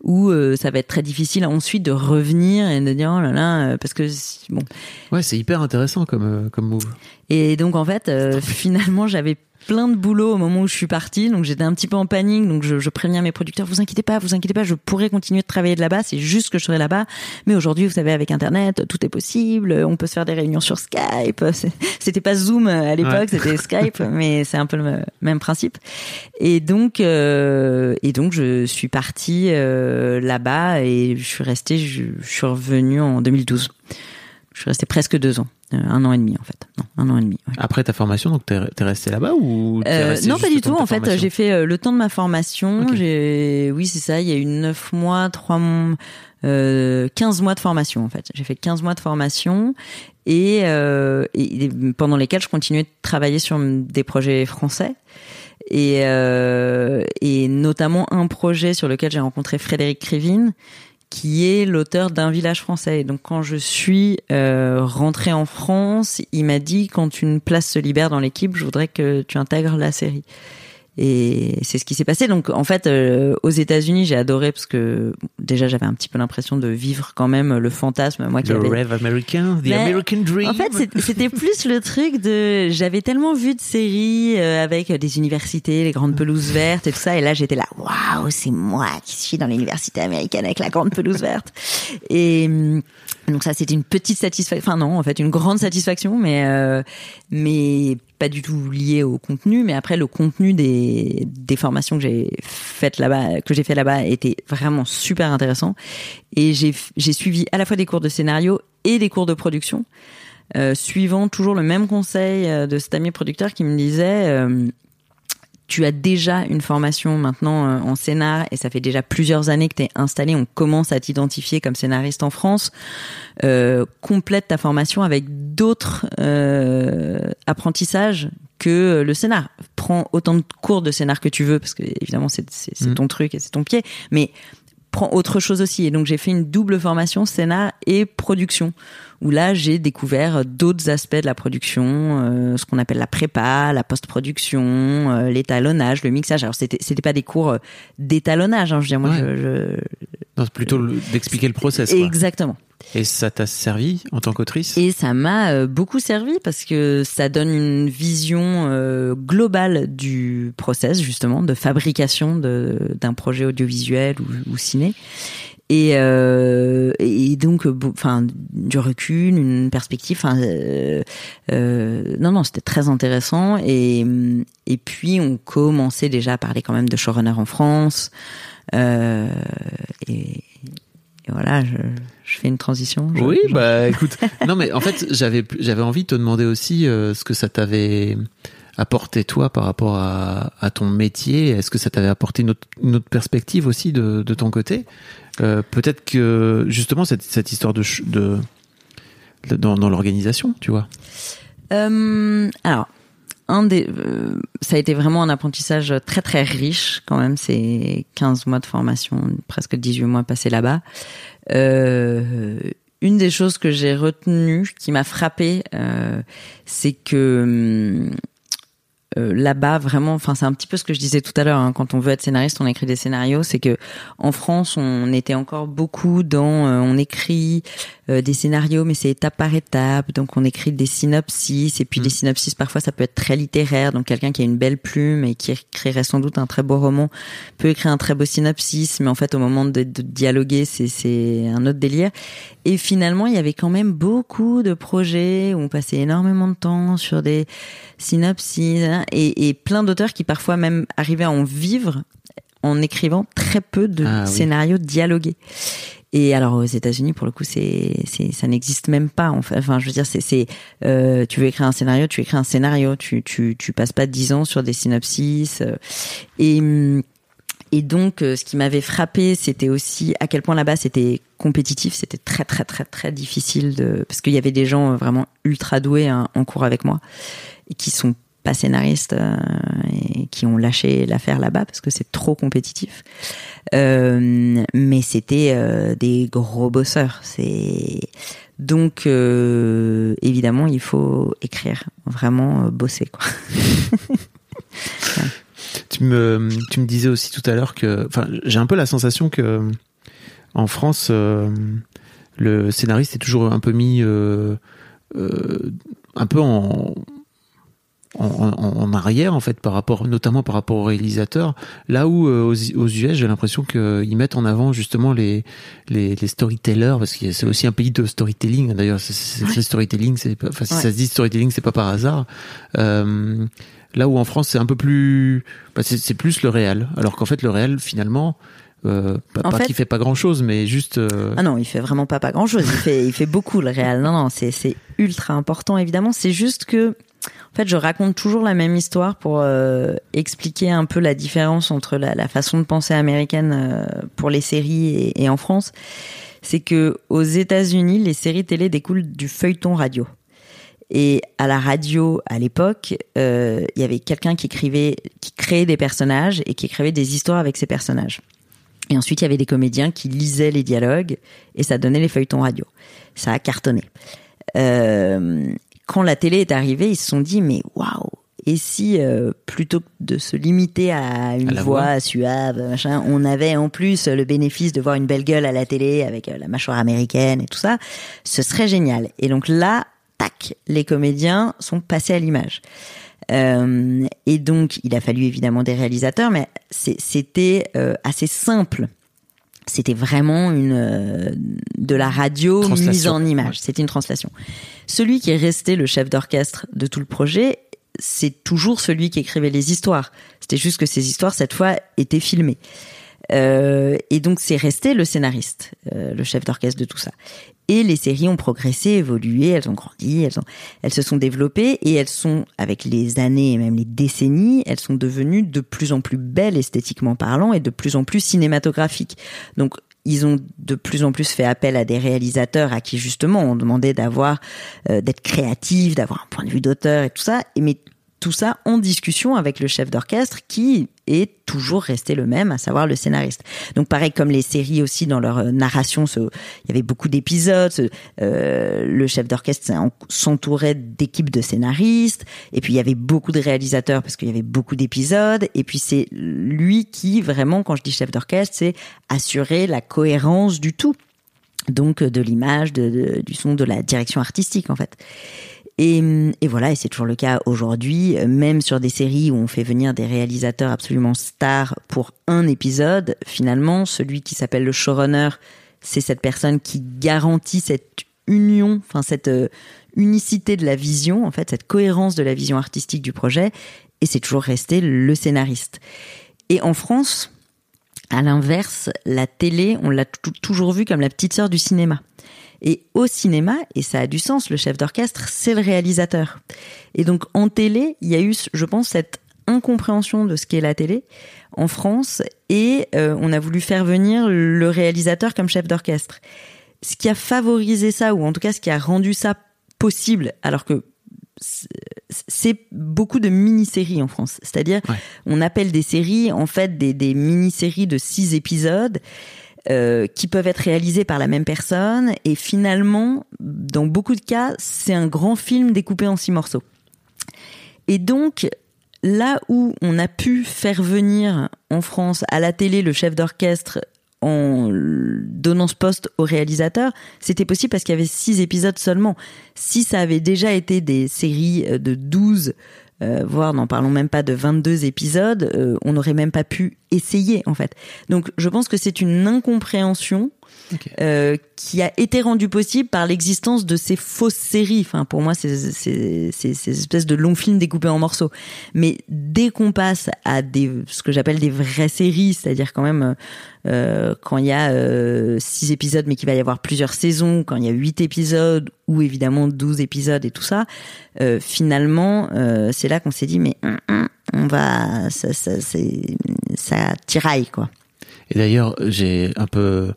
Speaker 7: où euh, ça va être très difficile ensuite de revenir et de dire oh là là euh, parce que bon
Speaker 1: Ouais, c'est hyper intéressant comme, euh, comme move.
Speaker 7: et donc en fait, euh, finalement, j'avais plein de boulot au moment où je suis partie, donc j'étais un petit peu en panique, donc je, je préviens mes producteurs, vous inquiétez pas, vous inquiétez pas, je pourrais continuer de travailler de là-bas, c'est juste que je serai là-bas. Mais aujourd'hui, vous savez, avec Internet, tout est possible, on peut se faire des réunions sur Skype. C'était pas Zoom à l'époque,
Speaker 1: Ouais.
Speaker 7: c'était Skype, mais c'est un peu le même principe. Et donc, euh, et donc, je suis partie euh, là-bas et je suis restée, je, je suis revenue en 2012. Je suis restée presque deux ans, Euh, un an et demi en fait, non, un an et demi. ouais.
Speaker 1: Après ta formation, donc t'es resté là-bas ou
Speaker 7: Euh, non, pas du tout. En fait, j'ai fait euh, le temps de ma formation. J'ai, oui, c'est ça. Il y a eu neuf mois, trois euh, 15 mois de formation en fait. J'ai fait 15 mois de formation et, euh, et pendant lesquels je continuais de travailler sur des projets français. Et, euh, et notamment un projet sur lequel j'ai rencontré Frédéric Krivine, qui est l'auteur d'un village français. Donc quand je suis euh, rentrée en France, il m'a dit quand une place se libère dans l'équipe, je voudrais que tu intègres la série. Et c'est ce qui s'est passé. Donc en fait, euh, aux États-Unis, j'ai adoré parce que déjà j'avais un petit peu l'impression de vivre quand même le fantasme, moi qui
Speaker 1: Le rêve américain, the
Speaker 7: Mais,
Speaker 1: American dream.
Speaker 7: en fait, c'était plus le truc de. J'avais tellement vu de séries euh, avec des universités, les grandes pelouses vertes et tout ça, et là j'étais là, waouh, c'est moi qui suis dans l'université américaine avec la grande pelouse verte. Et Donc ça, c'était une petite satisfaction. Enfin non, en fait, une grande satisfaction, mais euh, mais pas du tout lié au contenu. Mais après, le contenu des des formations que j'ai faites là-bas, que j'ai fait là-bas, était vraiment super intéressant. Et j'ai j'ai suivi à la fois des cours de scénario et des cours de production, euh, suivant toujours le même conseil euh, de cet ami producteur qui me disait. Tu as déjà une formation maintenant euh, en scénar et ça fait déjà plusieurs années que tu es installé, on commence à t'identifier comme scénariste en France, euh, complète ta formation avec d'autres euh, apprentissages que le scénar. Prends autant de cours de scénar que tu veux, parce que évidemment c'est c'est
Speaker 1: Mm.
Speaker 7: ton truc et c'est ton pied, mais prends autre chose aussi. Et donc j'ai fait une double formation scénar et production, où là j'ai découvert d'autres aspects de la production, euh, ce qu'on appelle la prépa, la post-production, euh, l'étalonnage, le mixage. Alors c'était c'était pas des cours euh, d'étalonnage, hein, je veux dire moi
Speaker 1: Ouais.
Speaker 7: je, je-
Speaker 1: Non, c'est plutôt d'expliquer le process. Quoi.
Speaker 7: exactement.
Speaker 1: Et ça t'a servi en tant qu'autrice?
Speaker 7: Et ça m'a euh, beaucoup servi parce que ça donne une vision euh, globale du process justement de fabrication d'un projet audiovisuel ou, ciné. Et, euh, et donc, euh, enfin, du recul, une perspective. Enfin, euh, non, non, c'était très intéressant. Et et puis on commençait déjà à parler quand même de showrunner en France. Et voilà, je, je fais une transition. je-
Speaker 1: Oui,
Speaker 7: je-
Speaker 1: bah écoute, non mais en fait j'avais j'avais envie de te demander aussi euh, ce que ça t'avait apporté toi par rapport à, à ton métier. Est-ce que ça t'avait apporté une autre, une autre perspective aussi de, de ton côté? Euh, Peut-être que justement cette, cette histoire de, de- dans, dans l'organisation, tu vois?
Speaker 7: Euh, alors, un des, euh, ça a été vraiment un apprentissage très très riche quand même. C'est 15 mois de formation, presque 18 mois passés là-bas. Euh, une des choses que j'ai retenues, qui m'a frappé, euh, c'est que hum, euh, là-bas vraiment, enfin c'est un petit peu ce que je disais tout à l'heure. hein, quand on veut être scénariste, on écrit des scénarios. C'est que en France, on était encore beaucoup dans, euh, on écrit euh, des scénarios, mais c'est étape par étape. Donc on écrit des synopsis et puis
Speaker 1: Mm.
Speaker 7: les synopsis parfois ça peut être très littéraire. Donc quelqu'un qui a une belle plume et qui écrirait sans doute un très beau roman peut écrire un très beau synopsis, mais en fait au moment de, de dialoguer c'est c'est un autre délire. Et finalement il y avait quand même beaucoup de projets où on passait énormément de temps sur des synopsis hein, et, et plein d'auteurs qui parfois même arrivaient à en vivre en écrivant très peu de
Speaker 1: Ah oui.
Speaker 7: scénarios dialogués. Et alors aux États-Unis, pour le coup, c'est, c'est, ça n'existe même pas. Enfin, je veux dire, c'est, c'est, euh, tu veux écrire un scénario, tu écris un scénario. Tu, tu, tu passes pas dix ans sur des synopsis. euh, et hum, et donc, euh, ce qui m'avait frappé, c'était aussi à quel point là-bas c'était compétitif. C'était très, très, très, très difficile de parce qu'il y avait des gens euh, vraiment ultra doués hein, en cours avec moi et qui sont pas scénaristes euh, et qui ont lâché l'affaire là-bas parce que c'est trop compétitif. Euh, mais c'était euh, des gros bosseurs. C'est donc évidemment il faut écrire, vraiment bosser quoi.
Speaker 1: Tu me, tu me disais aussi tout à l'heure que, enfin, j'ai un peu la sensation que en France, euh, le scénariste est toujours un peu mis, euh, euh, un peu en, en, en- arrière en fait par rapport, notamment par rapport aux réalisateurs. Là où euh, aux, aux US, j'ai l'impression qu'ils mettent en avant justement les les, les storytellers parce que c'est aussi un pays de storytelling. D'ailleurs, c'est- storytelling, c'est pas, enfin si
Speaker 7: Ouais.
Speaker 1: ça se dit storytelling, c'est pas par hasard. Euh, Là où en France c'est un peu plus, bah, c'est plus le réel. Alors qu'en fait le réel finalement, euh, pas, pas
Speaker 7: fait-
Speaker 1: qu'il fait pas grand chose, mais juste. euh,
Speaker 7: Ah non, il fait vraiment pas pas grand chose. Il fait il fait beaucoup le réel. Non non, c'est c'est ultra important évidemment. C'est juste que en fait, je raconte toujours la même histoire pour euh, expliquer un peu la différence entre la, la façon de penser américaine euh, pour les séries et, et en France. C'est que aux États-Unis, les séries télé découlent du feuilleton radio. Et à la radio, à l'époque, euh, il y avait quelqu'un qui écrivait, qui créait des personnages et qui écrivait des histoires avec ces personnages. Et ensuite, il y avait des comédiens qui lisaient les dialogues et ça donnait les feuilletons radio. Ça a cartonné. Euh, quand la télé est arrivée, ils se sont dit mais waouh. Et si euh, plutôt que de se limiter à une
Speaker 1: À
Speaker 7: voix,
Speaker 1: voix.
Speaker 7: suave, machin, on avait en plus le bénéfice de voir une belle gueule à la télé avec euh, la mâchoire américaine et tout ça, ce serait génial. Et donc là, tac, les comédiens sont passés à l'image. Euh, et donc, il a fallu évidemment des réalisateurs, mais c'était euh, assez simple C'était vraiment une euh, de la radio mise en image. C'était une translation. Celui qui est resté le chef d'orchestre de tout le projet, c'est toujours celui qui écrivait les histoires. C'était juste que ces histoires cette fois étaient filmées. Euh, et donc c'est resté le scénariste, euh, le chef d'orchestre de tout ça. Et les séries ont progressé, évolué, elles ont grandi, elles, ont, elles se sont développées et elles sont, avec les années et même les décennies, elles sont devenues de plus en plus belles esthétiquement parlant et de plus en plus cinématographiques. Donc ils ont de plus en plus fait appel à des réalisateurs à qui justement on demandait d'avoir, euh, d'être créatifs, d'avoir un point de vue d'auteur et tout ça. Et tout ça en discussion avec le chef d'orchestre qui est toujours resté le même, à savoir le scénariste. Donc pareil comme les séries aussi dans leur euh, narration, il y avait beaucoup d'épisodes. euh, le chef d'orchestre s'en- s'entourait d'équipes de scénaristes, et puis il y avait beaucoup de réalisateurs parce qu'il y avait beaucoup d'épisodes. Et puis c'est lui qui vraiment, quand je dis chef d'orchestre, c'est assurer la cohérence du tout donc de l'image, de, de- du son, de la direction artistique en fait. Et, voilà, et c'est toujours le cas aujourd'hui, même sur des séries où on fait venir des réalisateurs absolument stars pour un épisode, finalement, celui qui s'appelle le showrunner, c'est cette personne qui garantit cette union, enfin cette euh, unicité de la vision, en fait, cette cohérence de la vision artistique du projet, et c'est toujours resté le scénariste. Et en France, à l'inverse, la télé, on l'a tou- toujours vu comme la petite sœur du cinéma. Et au cinéma, et ça a du sens, le chef d'orchestre, c'est le réalisateur. Et donc en télé, il y a eu, je pense, cette incompréhension de ce qu'est la télé en France, et euh, on a voulu faire venir le réalisateur comme chef d'orchestre. Ce qui a favorisé ça, ou en tout cas ce qui a rendu ça possible, alors que c'est- beaucoup de mini-séries en France. C'est-à-dire,
Speaker 1: Ouais.
Speaker 7: on appelle des séries, en fait, des, des mini-séries de six épisodes euh, qui peuvent être réalisés par la même personne. Et finalement, dans beaucoup de cas, c'est un grand film découpé en six morceaux. Et donc, là où on a pu faire venir en France à la télé le chef d'orchestre en donnant ce poste au réalisateur, c'était possible parce qu'il y avait six épisodes seulement. Si ça avait déjà été des séries euh, de 12, euh, voire n'en parlons même pas de 22 épisodes, euh, on n'aurait même pas pu essayer en fait. Donc je pense que c'est une incompréhension Euh, qui a été rendue possible par l'existence de ces fausses séries. Enfin, pour moi, c'est ces espèces de longs films découpés en morceaux. Mais dès qu'on passe à des ce que j'appelle des vraies séries, c'est-à-dire quand même euh, quand il y a euh, six épisodes, mais qu'il va y avoir plusieurs saisons, quand il y a huit épisodes ou évidemment 12 épisodes et tout ça, euh, finalement, c'est là qu'on s'est dit mais hum, hum, on va ça ça ça tiraille quoi.
Speaker 1: Et d'ailleurs, j'ai un peu,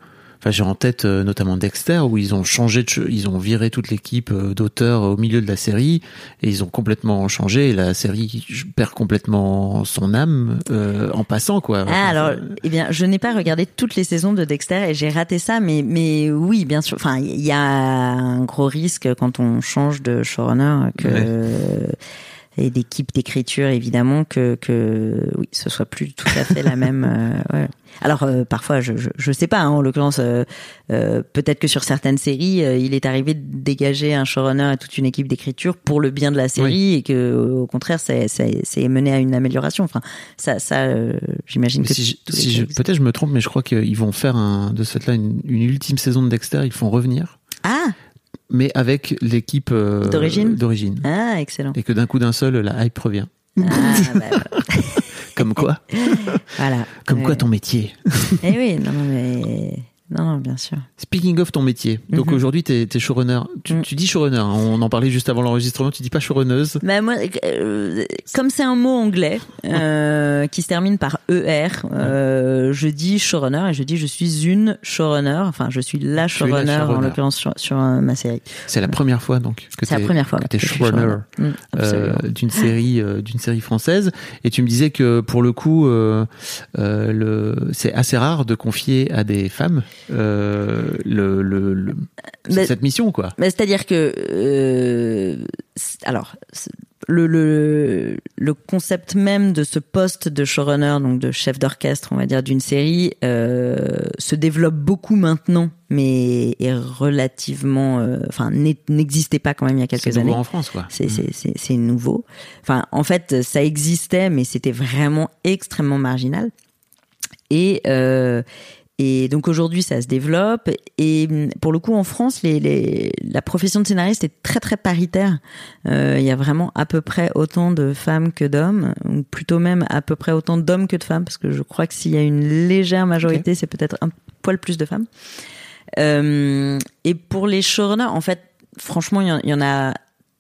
Speaker 1: enfin, j'ai en tête euh, notamment Dexter où ils ont changé, de, ils ont viré toute l'équipe euh, d'auteurs au milieu de la série et ils ont complètement changé. Et la série perd complètement son âme euh, en passant, quoi.
Speaker 7: Ah, alors, eh bien, je n'ai pas regardé toutes les saisons de Dexter et j'ai raté ça, mais, mais oui, bien sûr. Enfin, il y a un gros risque quand on change de showrunner que, et d'équipe d'écriture, évidemment, que, que, oui, ce soit plus tout à fait la même, euh, ouais. Alors euh, parfois, je, je je sais pas. hein, en l'occurrence, euh, euh, peut-être que sur certaines séries, euh, il est arrivé de dégager un showrunner et toute une équipe d'écriture pour le bien de la série et que au contraire, c'est c'est mené à une amélioration. Enfin, ça ça, euh, j'imagine que
Speaker 1: si si je- peut-être je me trompe, mais je crois qu'ils vont faire un, de ce fait-là une, une ultime saison de Dexter. Ils font revenir,
Speaker 7: ah
Speaker 1: mais avec l'équipe euh,
Speaker 7: D'origine
Speaker 1: d'origine.
Speaker 7: ah excellent.
Speaker 1: Et que d'un coup d'un seul, la hype revient.
Speaker 7: Ah, bah,
Speaker 1: Comme quoi,
Speaker 7: voilà.
Speaker 1: comme quoi ton métier.
Speaker 7: Eh oui, non, mais non, non, bien sûr.
Speaker 1: Speaking of ton métier, donc
Speaker 7: Mhm.
Speaker 1: aujourd'hui t'es es showrunner. Tu,
Speaker 7: Mm.
Speaker 1: tu dis showrunner, hein, on en parlait juste avant l'enregistrement. Tu dis pas showrunneuse.
Speaker 7: Bah moi, euh, comme c'est un mot anglais euh, qui se termine par er, euh, je dis showrunner et je dis je suis une showrunner. Enfin, je suis la
Speaker 1: Tu es la
Speaker 7: showrunner en l'occurrence sur, sur ma série.
Speaker 1: C'est la première fois donc que
Speaker 7: C'est la
Speaker 1: t'es-
Speaker 7: première fois
Speaker 1: que
Speaker 7: suis
Speaker 1: showrunner.
Speaker 7: Mm,
Speaker 1: d'une série d'une série française et tu me disais que pour le coup le c'est assez rare de confier à des femmes euh, le, le, le-
Speaker 7: Mais-
Speaker 1: cette mission quoi.
Speaker 7: Mais c'est-à-dire que euh, c'est- alors c'est- le, le le concept même de ce poste de showrunner donc de chef d'orchestre on va dire d'une série euh, se développe beaucoup maintenant mais est relativement enfin n'existait pas quand même il y a
Speaker 1: c'est
Speaker 7: quelques
Speaker 1: nouveau
Speaker 7: années.
Speaker 1: en France quoi.
Speaker 7: C'est c'est c'est c'est nouveau. Enfin en fait ça existait mais c'était vraiment extrêmement marginal. Et Et donc aujourd'hui, ça se développe. Et hum, pour le coup, en France, les, les, la profession de scénariste est très très paritaire. Euh, il y a vraiment à peu près autant de femmes que d'hommes, ou plutôt même à peu près autant d'hommes que de femmes, parce que je crois que s'il y a une légère majorité, c'est peut-être un poil plus de femmes. Euh, et pour les showrunners, en fait, franchement, il y, en a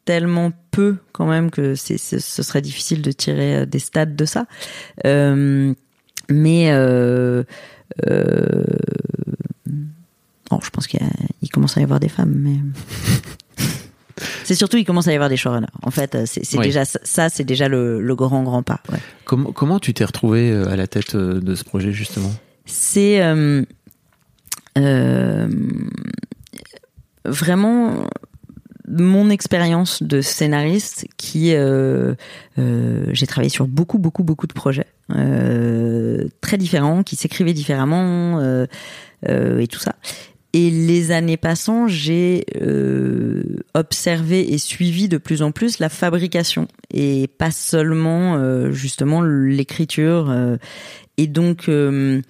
Speaker 7: tellement peu quand même que c'est, ce serait difficile de tirer euh, des stats de ça. Euh, mais euh, euh, oh, je pense qu'il commence à y avoir des femmes, mais c'est surtout il commence à y avoir des showrunners. En fait, c'est, c'est
Speaker 1: Oui.
Speaker 7: déjà ça, c'est déjà le, le grand grand pas. Ouais.
Speaker 1: Comment, comment tu t'es retrouvé euh, à la tête euh, de ce projet justement?
Speaker 7: C'est euh, euh, vraiment mon expérience de scénariste qui euh, euh, j'ai travaillé sur beaucoup beaucoup beaucoup de projets euh, très différents qui s'écrivaient différemment euh, euh, et tout ça et les années passant j'ai observé et suivi de plus en plus la fabrication et pas seulement justement l'écriture et donc il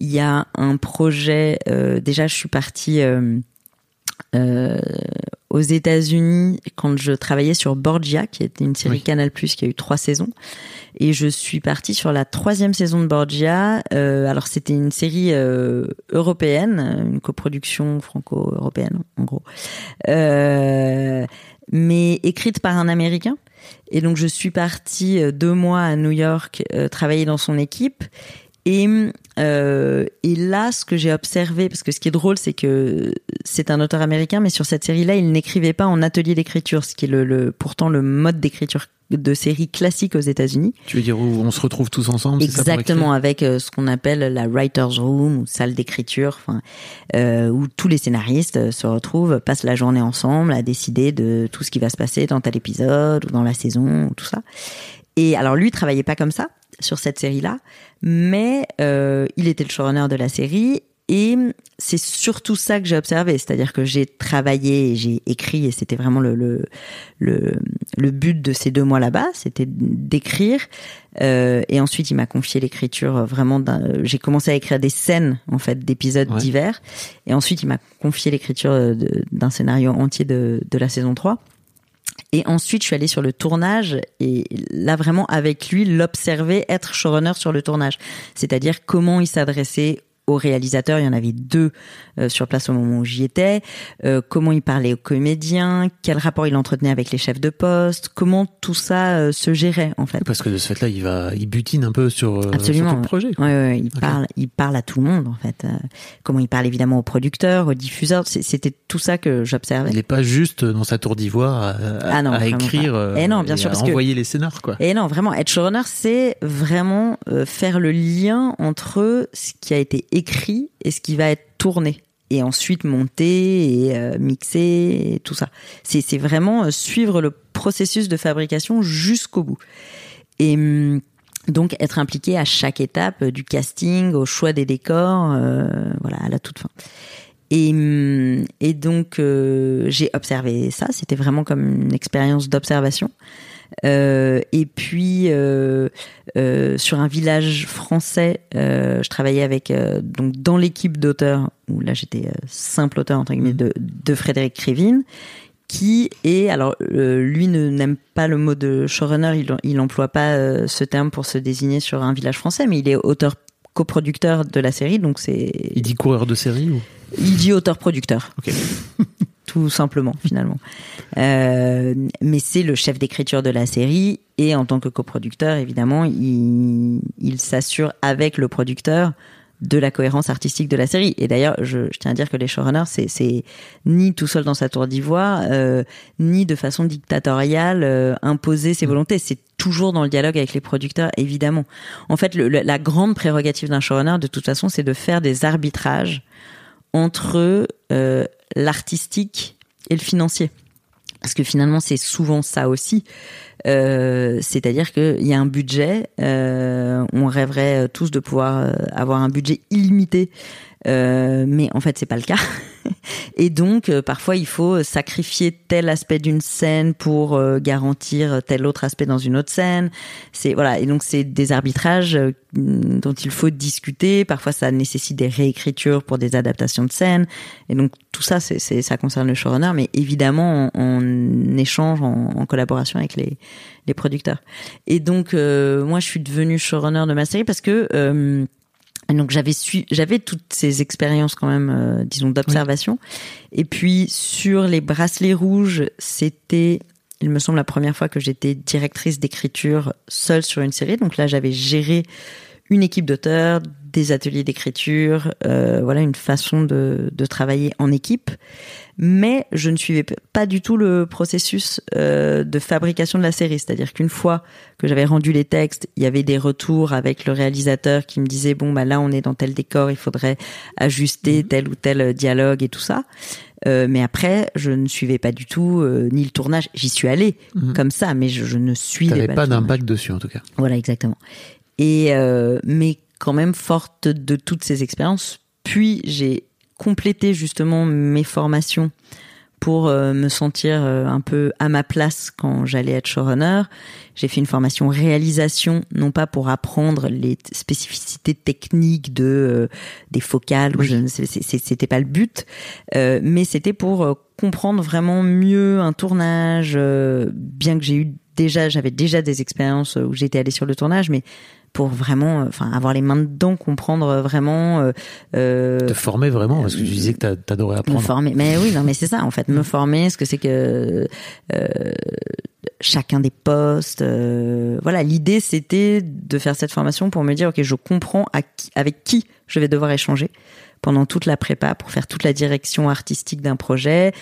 Speaker 7: y a un projet. déjà, je suis partie aux États-Unis quand je travaillais sur Borgia, qui était une série
Speaker 1: Oui.
Speaker 7: Canal qui a eu trois saisons. Et je suis partie sur la troisième saison de Borgia. Euh, alors, c'était une série euh, européenne, une coproduction franco-européenne, en gros, euh, mais écrite par un Américain. Et donc, je suis partie euh, deux mois à New York euh, travailler dans son équipe. Et, euh, et là, ce que j'ai observé, parce que ce qui est drôle, c'est que c'est un auteur américain, mais sur cette série-là, il n'écrivait pas en atelier d'écriture, ce qui est le, le- pourtant le mode d'écriture de série classique aux États-Unis.
Speaker 1: Tu veux dire où on se retrouve tous ensemble ça,
Speaker 7: Exactement,
Speaker 1: écrire
Speaker 7: avec euh, ce qu'on appelle la writer's room ou salle d'écriture, enfin, euh, où tous les scénaristes euh, se retrouvent, passent la journée ensemble à décider de tout ce qui va se passer dans tel épisode ou dans la saison ou tout ça. Et alors lui, il travaillait pas comme ça sur cette série-là, mais euh, il était le showrunner de la série. Et c'est surtout ça que j'ai observé, c'est-à-dire que j'ai travaillé, et j'ai écrit, et c'était vraiment le, le, le, le but de ces deux mois là-bas, c'était d'écrire. Euh, et ensuite, il m'a confié l'écriture euh, vraiment. d'un- euh, J'ai commencé à écrire des scènes en fait d'épisodes
Speaker 1: Ouais.
Speaker 7: divers, et ensuite il m'a confié l'écriture euh, d'un scénario entier de, de la saison 3. Et ensuite, je suis allée sur le tournage et là vraiment avec lui, l'observer être showrunner sur le tournage, c'est-à-dire comment il s'adressait aux réalisateurs. Il y en avait deux euh, sur place au moment où j'y étais. Euh, comment il parlait aux comédiens, quel rapport il entretenait avec les chefs de poste, comment tout ça euh, se gérait en fait.
Speaker 1: Parce que de ce fait-là, il va, il butine un peu sur, euh,
Speaker 7: Absolument.
Speaker 1: sur tout le projet. quoi.
Speaker 7: Ouais, ouais, ouais, il parle, il parle à tout le monde en fait. Euh, comment il parle évidemment aux producteurs, aux diffuseurs. C'était tout ça que j'observais.
Speaker 1: Il n'est pas juste dans sa tour d'ivoire à, à-
Speaker 7: Ah non,
Speaker 1: à écrire
Speaker 7: pas.
Speaker 1: euh,
Speaker 7: Eh non, bien
Speaker 1: et
Speaker 7: sûr,
Speaker 1: à
Speaker 7: parce que-
Speaker 1: envoyer les scénars quoi.
Speaker 7: Et non, vraiment, être showrunner, c'est vraiment euh, faire le lien entre ce qui a été écrit et ce qui va être tourné. Et ensuite monté et euh, mixé et tout ça. C'est vraiment euh, suivre le processus de fabrication jusqu'au bout. Et hum, donc être impliqué à chaque étape euh, du casting, au choix des décors, euh, voilà, à la toute fin. Et, hum, et donc j'ai observé ça. C'était vraiment comme une expérience d'observation. Euh, et puis euh, euh, sur un village français, je travaillais avec donc dans l'équipe d'auteurs où là j'étais simple auteur entre guillemets de, de Frédéric Krivine qui est alors euh, lui ne n'aime pas le mot de showrunner, il il emploie pas euh, ce terme pour se désigner sur un village français, mais il est auteur coproducteur de la série, donc c'est
Speaker 1: Il dit coureur de série ou?
Speaker 7: Il dit auteur-producteur.
Speaker 1: Ok.
Speaker 7: Tout simplement, finalement. Euh, mais c'est le chef d'écriture de la série et en tant que coproducteur, évidemment, il, il s'assure avec le producteur de la cohérence artistique de la série. Et d'ailleurs, je, je tiens à dire que les showrunners, c'est, ni tout seul dans sa tour d'ivoire, euh, ni de façon dictatoriale euh, imposer ses volontés. C'est toujours dans le dialogue avec les producteurs, évidemment. En fait, le- le- la grande prérogative d'un showrunner, de toute façon, c'est de faire des arbitrages entre euh, l'artistique et le financier. Parce que finalement, c'est souvent ça aussi. Euh, C'est-à-dire qu'il y a un budget. euh, on rêverait tous de pouvoir euh, avoir un budget illimité Euh, mais en fait, c'est pas le cas. Et donc, euh, parfois, il faut sacrifier tel aspect d'une scène pour euh, garantir tel autre aspect dans une autre scène. C'est voilà. Et donc, c'est des arbitrages euh, dont il faut discuter. Parfois, ça nécessite des réécritures pour des adaptations de scènes. Et donc, tout ça, c'est, ça concerne le showrunner, mais évidemment en, en échange, en, en, collaboration avec les, les producteurs. Et donc, moi, je suis devenue showrunner de ma série parce que donc j'avais toutes ces expériences quand même, euh, disons d'observation. Et puis sur les bracelets rouges, c'était, il me semble, la première fois que j'étais directrice d'écriture seule sur une série. Donc là, j'avais géré une équipe d'auteurs, des ateliers d'écriture, euh, voilà une façon de, de travailler en équipe mais je ne suivais pas du tout le processus euh, de fabrication de la série. C'est-à-dire qu'une fois que j'avais rendu les textes, il y avait des retours avec le réalisateur qui me disait bon bah là on est dans tel décor, il faudrait ajuster mhm. tel ou tel dialogue et tout ça. Euh, mais après, je ne suivais pas du tout euh, ni le tournage. J'y suis allée mhm. comme ça, mais je, je ne suivais
Speaker 1: pas. pas d'impact dessus en tout cas.
Speaker 7: Voilà, exactement. Et euh, mais quand même forte de toutes ces expériences. Puis j'ai compléter justement mes formations pour euh, me sentir euh, un peu à ma place quand j'allais être showrunner. J'ai fait une formation réalisation, non pas pour apprendre les spécificités techniques de euh, des focales, ou je c'était pas le but, mais c'était pour comprendre vraiment mieux un tournage. bien que j'ai eu déjà, j'avais déjà des expériences où j'étais allée sur le tournage, mais pour vraiment, euh, enfin, avoir les mains dedans, comprendre vraiment. Euh,
Speaker 1: euh Te former vraiment, parce que tu disais que t'adorais apprendre.
Speaker 7: Me former, mais oui, non, mais c'est ça en fait, me former, ce que c'est que euh, chacun des postes. Euh, voilà, l'idée c'était de faire cette formation pour me dire, ok, je comprends avec qui je vais devoir échanger pendant toute la prépa pour faire toute la direction artistique d'un projet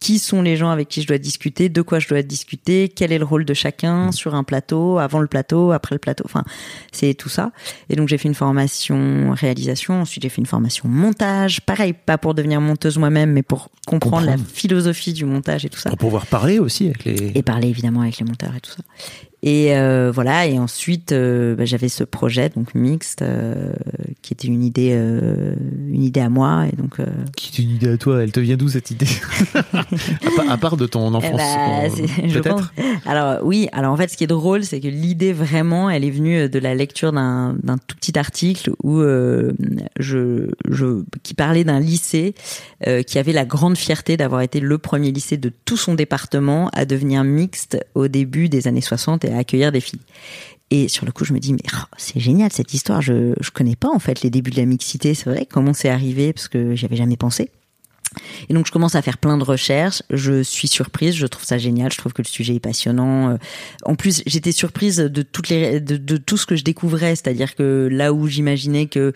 Speaker 7: qui sont les gens avec qui je dois discuter, de quoi je dois discuter, quel est le rôle de chacun mm. sur un plateau, avant le plateau, après le plateau. Enfin, c'est tout ça. Et donc j'ai fait une formation réalisation, ensuite j'ai fait une formation montage. Pareil, pas pour devenir monteuse moi-même, mais pour comprendre, la philosophie du montage et tout ça.
Speaker 1: Pour pouvoir parler aussi avec les...
Speaker 7: Et parler évidemment avec les monteurs et tout ça. Et euh, voilà. Et ensuite, euh, bah, j'avais ce projet donc mixte euh, qui était une idée, euh, une idée à moi. Et donc. Euh,
Speaker 1: qui est une idée à toi Elle te vient d'où cette idée? À, part de ton enfance, eh bah, peut-être?
Speaker 7: Alors oui. Alors en fait, ce qui est drôle, c'est que l'idée vraiment, elle est venue de la lecture d'un d'un tout petit article où je je qui parlait d'un lycée qui avait la grande fierté d'avoir été le premier lycée de tout son département à devenir mixte au début des années 60 et à accueillir des filles. Et sur le coup, je me dis, mais oh, c'est génial cette histoire. Je je connais pas en fait les débuts de la mixité. C'est vrai comment c'est arrivé? Parce que j'y avais jamais pensé. Et donc je commence à faire plein de recherches. Je suis surprise, je trouve ça génial. Je trouve que le sujet est passionnant. Euh, en plus, j'étais surprise de toutes les de, tout ce que je découvrais, c'est-à-dire que là où j'imaginais que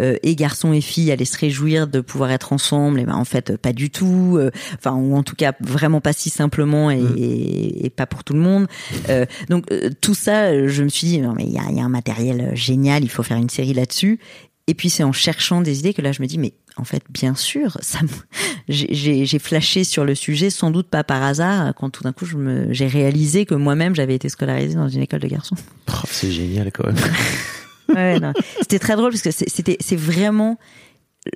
Speaker 7: euh, et garçons et filles allaient se réjouir de pouvoir être ensemble, et ben en fait pas du tout. Euh, enfin ou en tout cas vraiment pas si simplement et, mmh. et, pas pour tout le monde. Euh, donc tout ça, je me suis dit non mais il y a, y a un matériel génial, il faut faire une série là-dessus. Et puis c'est en cherchant des idées que là je me dis mais en fait, bien sûr, ça, j'ai flashé sur le sujet, sans doute pas par hasard, quand tout d'un coup j'ai réalisé que moi-même j'avais été scolarisée dans une école de garçons.
Speaker 1: Oh, c'est génial quand même.
Speaker 7: ouais, c'était très drôle parce que c'était, c'est vraiment,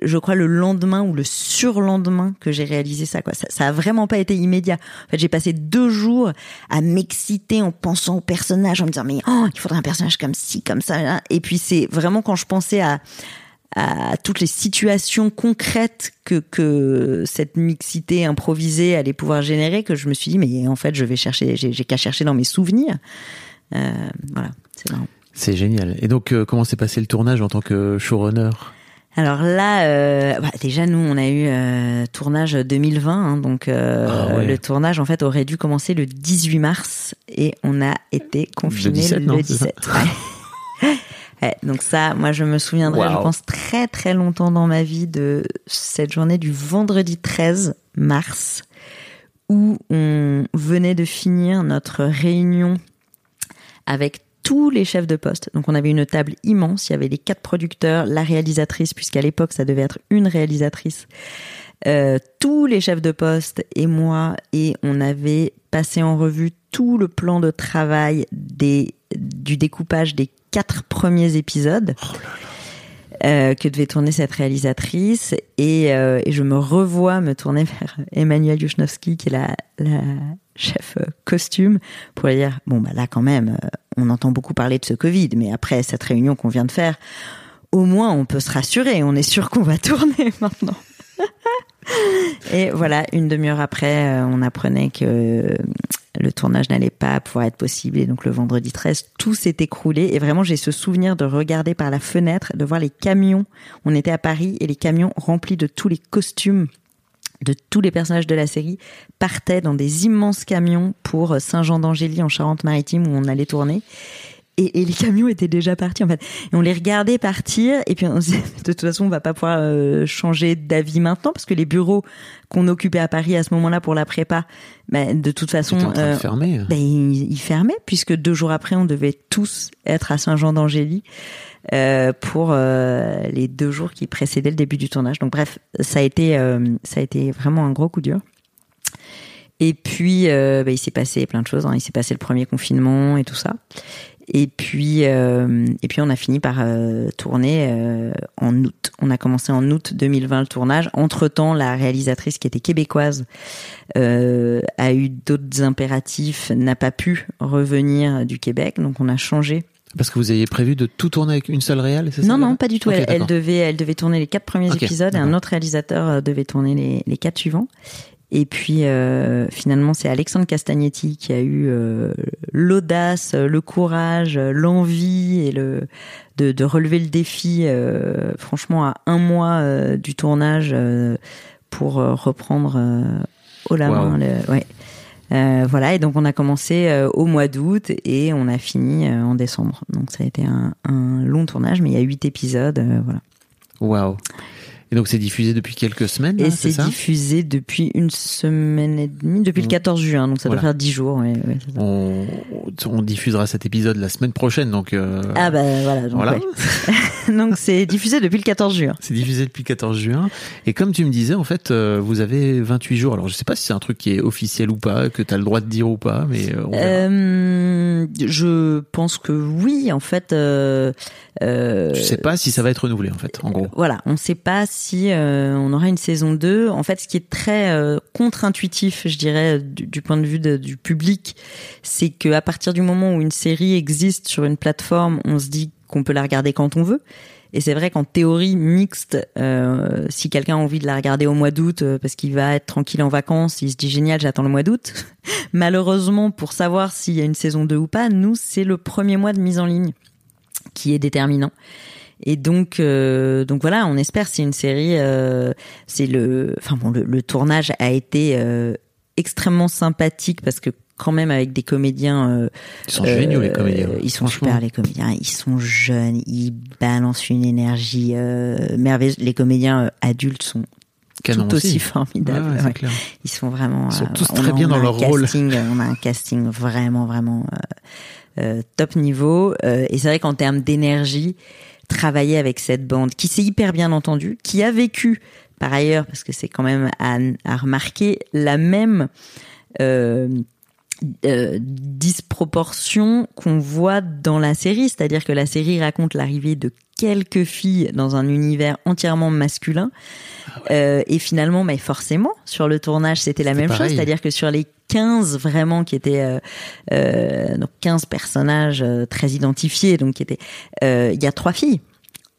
Speaker 7: je crois, le lendemain ou le surlendemain que j'ai réalisé ça. Quoi. Ça, ça a vraiment pas été immédiat. En fait, j'ai passé deux jours à m'exciter en pensant au personnage, en me disant mais oh, il faudrait un personnage comme ci, comme ça. Et puis c'est vraiment quand je pensais à à toutes les situations concrètes que, que cette mixité improvisée allait pouvoir générer que je me suis dit mais en fait je vais chercher j'ai qu'à chercher dans mes souvenirs. Euh, voilà c'est marrant.
Speaker 1: C'est génial. Et donc euh, comment s'est passé le tournage en tant que showrunner?
Speaker 7: Alors là, euh, bah, déjà nous on a eu euh, tournage 2020, hein, donc euh, ah le tournage en fait aurait dû commencer le 18 mars et on a été confiné le 17. donc ça, moi je me souviendrai, je pense très très longtemps dans ma vie de cette journée du vendredi 13 mars où on venait de finir notre réunion avec tous les chefs de poste. Donc on avait une table immense, il y avait les quatre producteurs, la réalisatrice, puisqu'à l'époque ça devait être une réalisatrice, euh, tous les chefs de poste et moi, et on avait passé en revue tout le plan de travail des, du découpage des quatre premiers épisodes. euh, que devait tourner cette réalisatrice. Et, euh, et, je me revois me tourner vers Emmanuel Yushnovsky, qui est la, la chef euh, costume, pour lui dire, bon, bah là quand même, on entend beaucoup parler de ce Covid, mais après cette réunion qu'on vient de faire, au moins on peut se rassurer, on est sûr qu'on va tourner maintenant. Et voilà, une demi-heure après, on apprenait que le tournage n'allait pas pouvoir être possible. Et donc le vendredi 13, tout s'est écroulé. Et vraiment, j'ai ce souvenir de regarder par la fenêtre, de voir les camions. On était à Paris et les camions remplis de tous les costumes de tous les personnages de la série partaient dans des immenses camions pour Saint-Jean d'Angély en Charente-Maritime où on allait tourner et, et, les camions étaient déjà partis en fait. Et on les regardait partir et puis on se disait de toute façon on va pas pouvoir euh, changer d'avis maintenant parce que les bureaux qu'on occupait à Paris à ce moment-là pour la prépa, ben, de toute façon,
Speaker 1: en train de fermer.
Speaker 7: Ben, ils, ils, fermaient puisque deux jours après on devait tous être à Saint-Jean d'Angély. Euh, pour euh, les deux jours qui précédaient le début du tournage. Donc bref, ça a été euh, ça a été vraiment un gros coup dur. Et puis bah, il s'est passé plein de choses. Hein. Il s'est passé le premier confinement et tout ça. Et puis, euh, et puis on a fini par euh, tourner euh, en août. On a commencé en août 2020 le tournage. Entre temps, la réalisatrice qui était québécoise a eu d'autres impératifs, n'a pas pu revenir du Québec, donc on a changé.
Speaker 1: Parce que vous aviez prévu de tout tourner avec une seule réelle, c'est
Speaker 7: ça Non, non, pas du tout. Okay, elle, elle, devait, elle devait tourner les quatre premiers okay, épisodes et un autre réalisateur devait tourner les, les quatre suivants. Et puis euh, finalement, c'est Alexandre Castagnetti qui a eu euh, l'audace, le courage, l'envie et le de, de, relever le défi. Euh, franchement, à un mois du tournage pour reprendre au la wow. main. Le, ouais. voilà, et donc on a commencé au mois d'août et on a fini en décembre. Donc ça a été un, un long tournage, mais il y a huit épisodes. voilà.
Speaker 1: Waouh. Et donc c'est diffusé depuis quelques semaines.
Speaker 7: Et c'est diffusé depuis une semaine et demie, depuis le 14 juin, donc ça voilà. doit faire 10 jours. Ouais, ouais,
Speaker 1: on, on, diffusera cet épisode la semaine prochaine, donc. Euh...
Speaker 7: Ah bah voilà. Donc
Speaker 1: voilà.
Speaker 7: Ouais. donc c'est diffusé depuis le 14 juin.
Speaker 1: C'est diffusé depuis le 14 juin. Et comme tu me disais, en fait, euh, vous avez 28 jours. Alors je sais pas si c'est un truc qui est officiel ou pas, que tu as le droit de dire ou pas, mais. Euh, on
Speaker 7: euh, je pense que oui, en fait. Euh,
Speaker 1: je sais pas si ça va être renouvelé, en fait, en gros.
Speaker 7: Voilà, on sait pas si euh, on aura une saison 2. En fait, ce qui est très euh, contre-intuitif, je dirais, du, point de vue du public, c'est que à partir du moment où une série existe sur une plateforme, on se dit qu'on peut la regarder quand on veut. Et c'est vrai qu'en théorie mixte, euh, si quelqu'un a envie de la regarder au mois d'août parce qu'il va être tranquille en vacances, il se dit génial, j'attends le mois d'août. Malheureusement, pour savoir s'il y a une saison 2 ou pas, nous, c'est le premier mois de mise en ligne qui est déterminant. Et donc, euh, donc voilà, on espère. C'est une série. Euh, c'est le, enfin bon, le, le, tournage a été euh, extrêmement sympathique parce que quand même avec des comédiens. Euh,
Speaker 1: ils sont géniaux les comédiens.
Speaker 7: Ils sont super les comédiens. Ils sont jeunes, ils balancent une énergie merveilleuse. Les comédiens adultes sont
Speaker 1: Canon
Speaker 7: tout aussi,
Speaker 1: aussi
Speaker 7: formidables.
Speaker 1: Ouais, ouais,
Speaker 7: ouais. Ils sont vraiment.
Speaker 1: Ils sont tous très bien dans leur rôle.
Speaker 7: Casting, on a un casting vraiment vraiment top niveau. et c'est vrai qu'en termes d'énergie travailler avec cette bande qui s'est hyper bien entendue, qui a vécu par ailleurs, parce que c'est quand même à, à, remarquer, la même euh, euh, disproportion qu'on voit dans la série, c'est-à-dire que la série raconte l'arrivée de quelques filles dans un univers entièrement masculin, ah ouais. euh, et finalement, mais forcément, sur le tournage, c'était la même pareil. chose, c'est-à-dire que sur les 15 vraiment qui étaient euh, euh, donc 15 personnages euh, très identifiés donc qui étaient il y a trois filles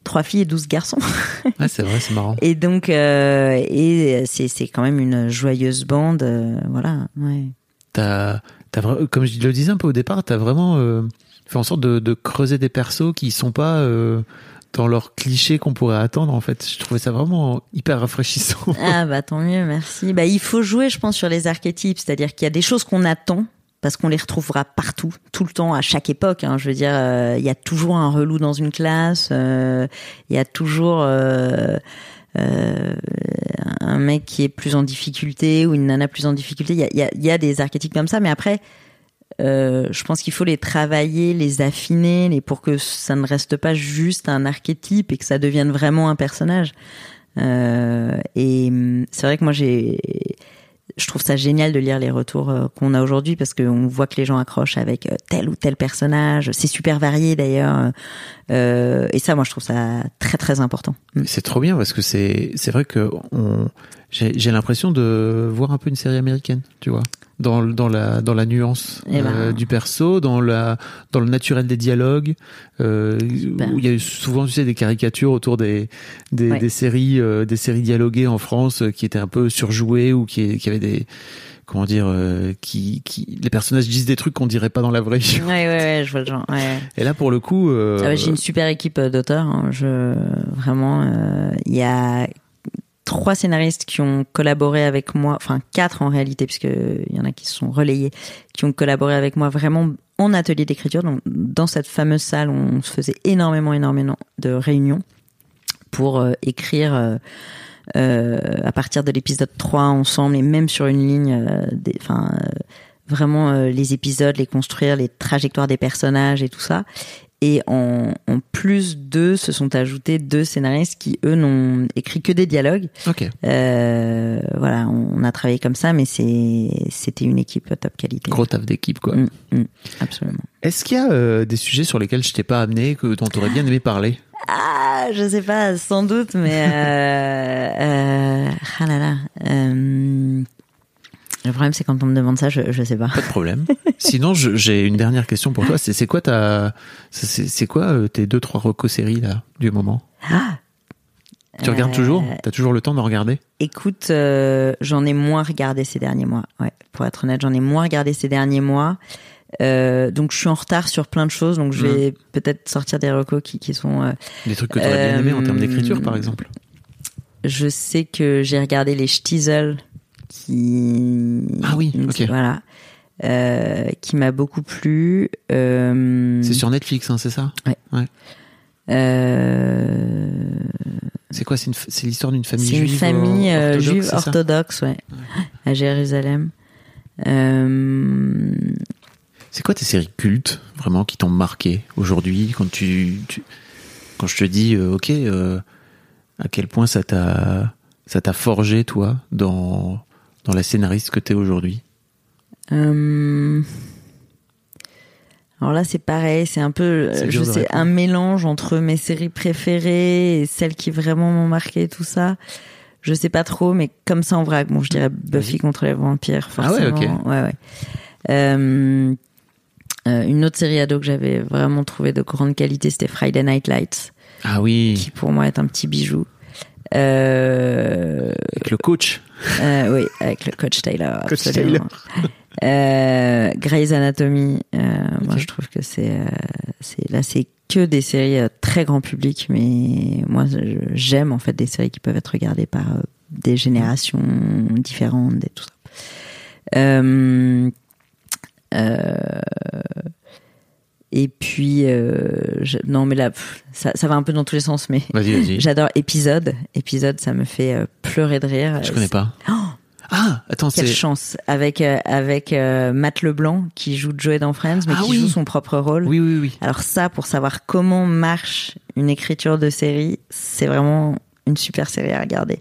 Speaker 7: trois filles et 12 garçons.
Speaker 1: ouais, c'est vrai, c'est marrant.
Speaker 7: Et donc et c'est c'est quand même une joyeuse bande voilà, ouais.
Speaker 1: T'as t'as comme je le disais un peu au départ, t'as vraiment fait en sorte de, de, creuser des persos qui sont pas dans leurs clichés qu'on pourrait attendre en fait. Je trouvais ça vraiment hyper rafraîchissant.
Speaker 7: Ah bah tant mieux, merci. Bah il faut jouer je pense sur les archétypes, c'est-à-dire qu'il y a des choses qu'on attend parce qu'on les retrouvera partout, tout le temps, à chaque époque. Hein. Je veux dire, euh, il y a toujours un relou dans une classe, euh, il y a toujours euh, un mec qui est plus en difficulté ou une nana plus en difficulté. Il y, a, y a des archétypes comme ça, mais après, euh, je pense qu'il faut les travailler, les affiner, les, pour que ça ne reste pas juste un archétype et que ça devienne vraiment un personnage. Euh, et c'est vrai que moi j'ai je trouve ça génial de lire les retours euh, qu'on a aujourd'hui parce qu'on voit que les gens accrochent avec euh, tel ou tel personnage. C'est super varié d'ailleurs. Euh, et ça, moi, je trouve ça très très important.
Speaker 1: C'est trop bien parce que c'est c'est vrai que on j'ai l'impression de voir un peu une série américaine, tu vois, dans dans la dans la nuance
Speaker 7: Eh ben.
Speaker 1: euh, du perso, dans la dans le naturel des dialogues, euh, où il y a eu souvent tu sais des caricatures autour des des,
Speaker 7: Ouais.
Speaker 1: des séries euh, des séries dialoguées en France euh, qui étaient un peu surjouées ou qui qui avaient des comment dire euh, qui qui les personnages disent des trucs qu'on dirait pas dans la vraie vie.
Speaker 7: Ouais, ouais, ouais, je vois le genre. Ouais.
Speaker 1: Et là pour le coup euh,
Speaker 7: Ah ouais, J'ai une super équipe euh, d'auteurs. hein. Je vraiment, euh, il y a trois scénaristes qui ont collaboré avec moi, enfin quatre en réalité, puisque il y en a qui se sont relayés, qui ont collaboré avec moi vraiment en atelier d'écriture. Donc dans cette fameuse salle, on se faisait énormément, énormément de réunions pour euh, écrire. euh, euh, à partir de l'épisode 3 ensemble et même sur une ligne enfin vraiment les épisodes les construire les trajectoires des personnages et tout ça et en, en plus d'eux se sont ajoutés deux scénaristes qui eux n'ont écrit que des dialogues
Speaker 1: OK.
Speaker 7: Euh, voilà on, on a travaillé comme ça mais c'était une équipe top qualité
Speaker 1: Gros taf d'équipe quoi.
Speaker 7: Mm, mm, absolument
Speaker 1: Est-ce qu'il y a euh, des sujets sur lesquels je t'ai pas amené que dont tu aurais bien aimé parler?
Speaker 7: Ah, je sais pas, sans doute, mais euh, euh, ah là là. Euh, le problème, c'est quand on me demande ça, je, je sais pas.
Speaker 1: Pas de problème. Sinon, j'ai une dernière question pour toi. C'est quoi ta, c'est c'est quoi euh, tes deux trois recos séries là du moment?
Speaker 7: Ah,
Speaker 1: Tu regardes
Speaker 7: Euh,
Speaker 1: toujours T'as toujours le temps de regarder?
Speaker 7: Écoute, euh, j'en ai moins regardé ces derniers mois. Ouais, pour être honnête, j'en ai moins regardé ces derniers mois. Euh, donc je suis en retard sur plein de choses, donc je vais peut-être sortir des recos qui, qui sont. euh,
Speaker 1: Des trucs que tu aurais bien aimé en termes
Speaker 7: Euh,
Speaker 1: d'écriture, par exemple.
Speaker 7: je sais que j'ai regardé les Stiesel qui
Speaker 1: Ah oui, ok.
Speaker 7: voilà euh, qui m'a beaucoup plu euh,
Speaker 1: C'est sur Netflix, hein, c'est ça?
Speaker 7: Euh,
Speaker 1: C'est quoi C'est l'histoire d'une famille
Speaker 7: c'est une
Speaker 1: juive
Speaker 7: famille
Speaker 1: orthodoxe,
Speaker 7: juive orthodoxe ouais, à Jérusalem.
Speaker 1: C'est quoi tes séries cultes vraiment qui t'ont marqué aujourd'hui quand tu, tu- quand je te dis ok à quel point ça t'a ça t'a forgé toi dans dans la scénariste que t'es aujourd'hui
Speaker 7: euh, alors là c'est pareil c'est un peu euh, je sais un mélange entre mes séries préférées et celles qui vraiment m'ont marqué tout ça. Je sais pas trop mais comme ça en vrac bon je dirais Buffy contre les vampires
Speaker 1: Ah ouais,
Speaker 7: forcément.
Speaker 1: Ok.
Speaker 7: ouais ouais. Euh, euh, une autre série ado que j'avais vraiment trouvé de grande qualité, c'était Friday Night Lights,
Speaker 1: ah oui.
Speaker 7: qui pour moi est un petit bijou. Euh,
Speaker 1: avec le coach
Speaker 7: euh, oui, avec le coach Taylor.
Speaker 1: Coach
Speaker 7: absolument. Euh, Grey's Anatomy, euh, moi je trouve que c'est, euh, c'est là c'est que des séries euh, très grand public, mais moi j'aime en fait des séries qui peuvent être regardées par euh, des générations différentes et tout ça. Euh, euh, et puis euh, je- non mais là pff, ça, ça va un peu dans tous les sens, mais
Speaker 1: vas-y vas-y
Speaker 7: j'adore épisode. Épisode, ça me fait euh, pleurer de rire.
Speaker 1: je connais pas ah attends
Speaker 7: Quelle
Speaker 1: c'est
Speaker 7: chance avec euh, avec euh, Matt Leblanc qui joue Joey dans Friends mais
Speaker 1: Ah
Speaker 7: qui
Speaker 1: oui.
Speaker 7: joue son propre rôle.
Speaker 1: oui oui oui
Speaker 7: Alors ça pour savoir comment marche une écriture de série, c'est vraiment une super série à regarder.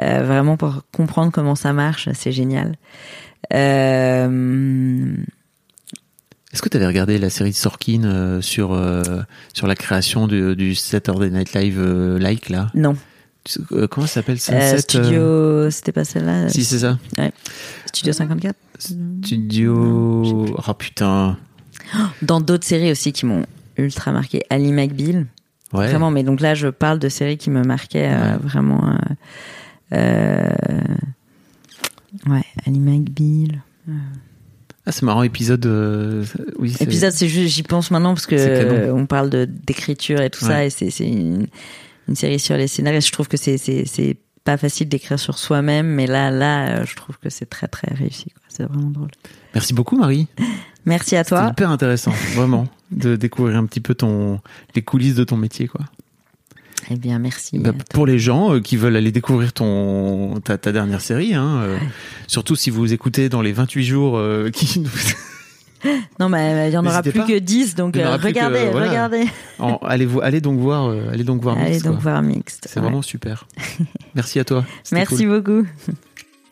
Speaker 7: Euh, vraiment pour comprendre comment ça marche, c'est génial. Euh,
Speaker 1: est-ce que t'avais regardé la série de Sorkin euh, sur euh, sur la création du, du Saturday Night Live euh, like là?
Speaker 7: Non,
Speaker 1: Tu- comment ça s'appelle Sunset
Speaker 7: Studio, c'était pas celle-là?
Speaker 1: si c'est ça
Speaker 7: Studio 54.
Speaker 1: Studio oh putain
Speaker 7: Dans d'autres séries aussi qui m'ont ultra marqué, Ali McBeal.
Speaker 1: ouais
Speaker 7: Vraiment, mais donc là, je parle de séries qui me marquaient
Speaker 1: Ouais.
Speaker 7: vraiment. ouais, Ali McBeal.
Speaker 1: Ah c'est marrant épisode euh, oui c'est-
Speaker 7: Épisode, c'est juste, j'y pense maintenant parce que
Speaker 1: C'est
Speaker 7: euh, on parle de d'écriture et tout ça, et c'est c'est une, une série sur les scénarios. Je trouve que c'est c'est c'est pas facile d'écrire sur soi-même, mais là là, euh, je trouve que c'est très très réussi. C'est vraiment drôle.
Speaker 1: merci beaucoup Marie
Speaker 7: Merci à toi.
Speaker 1: hyper intéressant, vraiment, de découvrir un petit peu ton les coulisses de ton métier, quoi.
Speaker 7: Eh bien, merci.
Speaker 1: Bah, pour les gens euh, qui veulent aller découvrir ton ta, ta dernière série, hein, euh, surtout si vous écoutez dans les 28 jours euh, qui nous...
Speaker 7: Non, mais il y en aura plus
Speaker 1: pas.
Speaker 7: que 10, donc euh,
Speaker 1: que-
Speaker 7: regardez,
Speaker 1: voilà.
Speaker 7: regardez.
Speaker 1: En- allez vous allez donc voir euh, allez donc voir
Speaker 7: Allez
Speaker 1: Mix,
Speaker 7: donc
Speaker 1: quoi.
Speaker 7: voir Mixte.
Speaker 1: C'est
Speaker 7: Ouais.
Speaker 1: vraiment super. Merci à toi.
Speaker 7: Merci
Speaker 1: cool.
Speaker 7: beaucoup.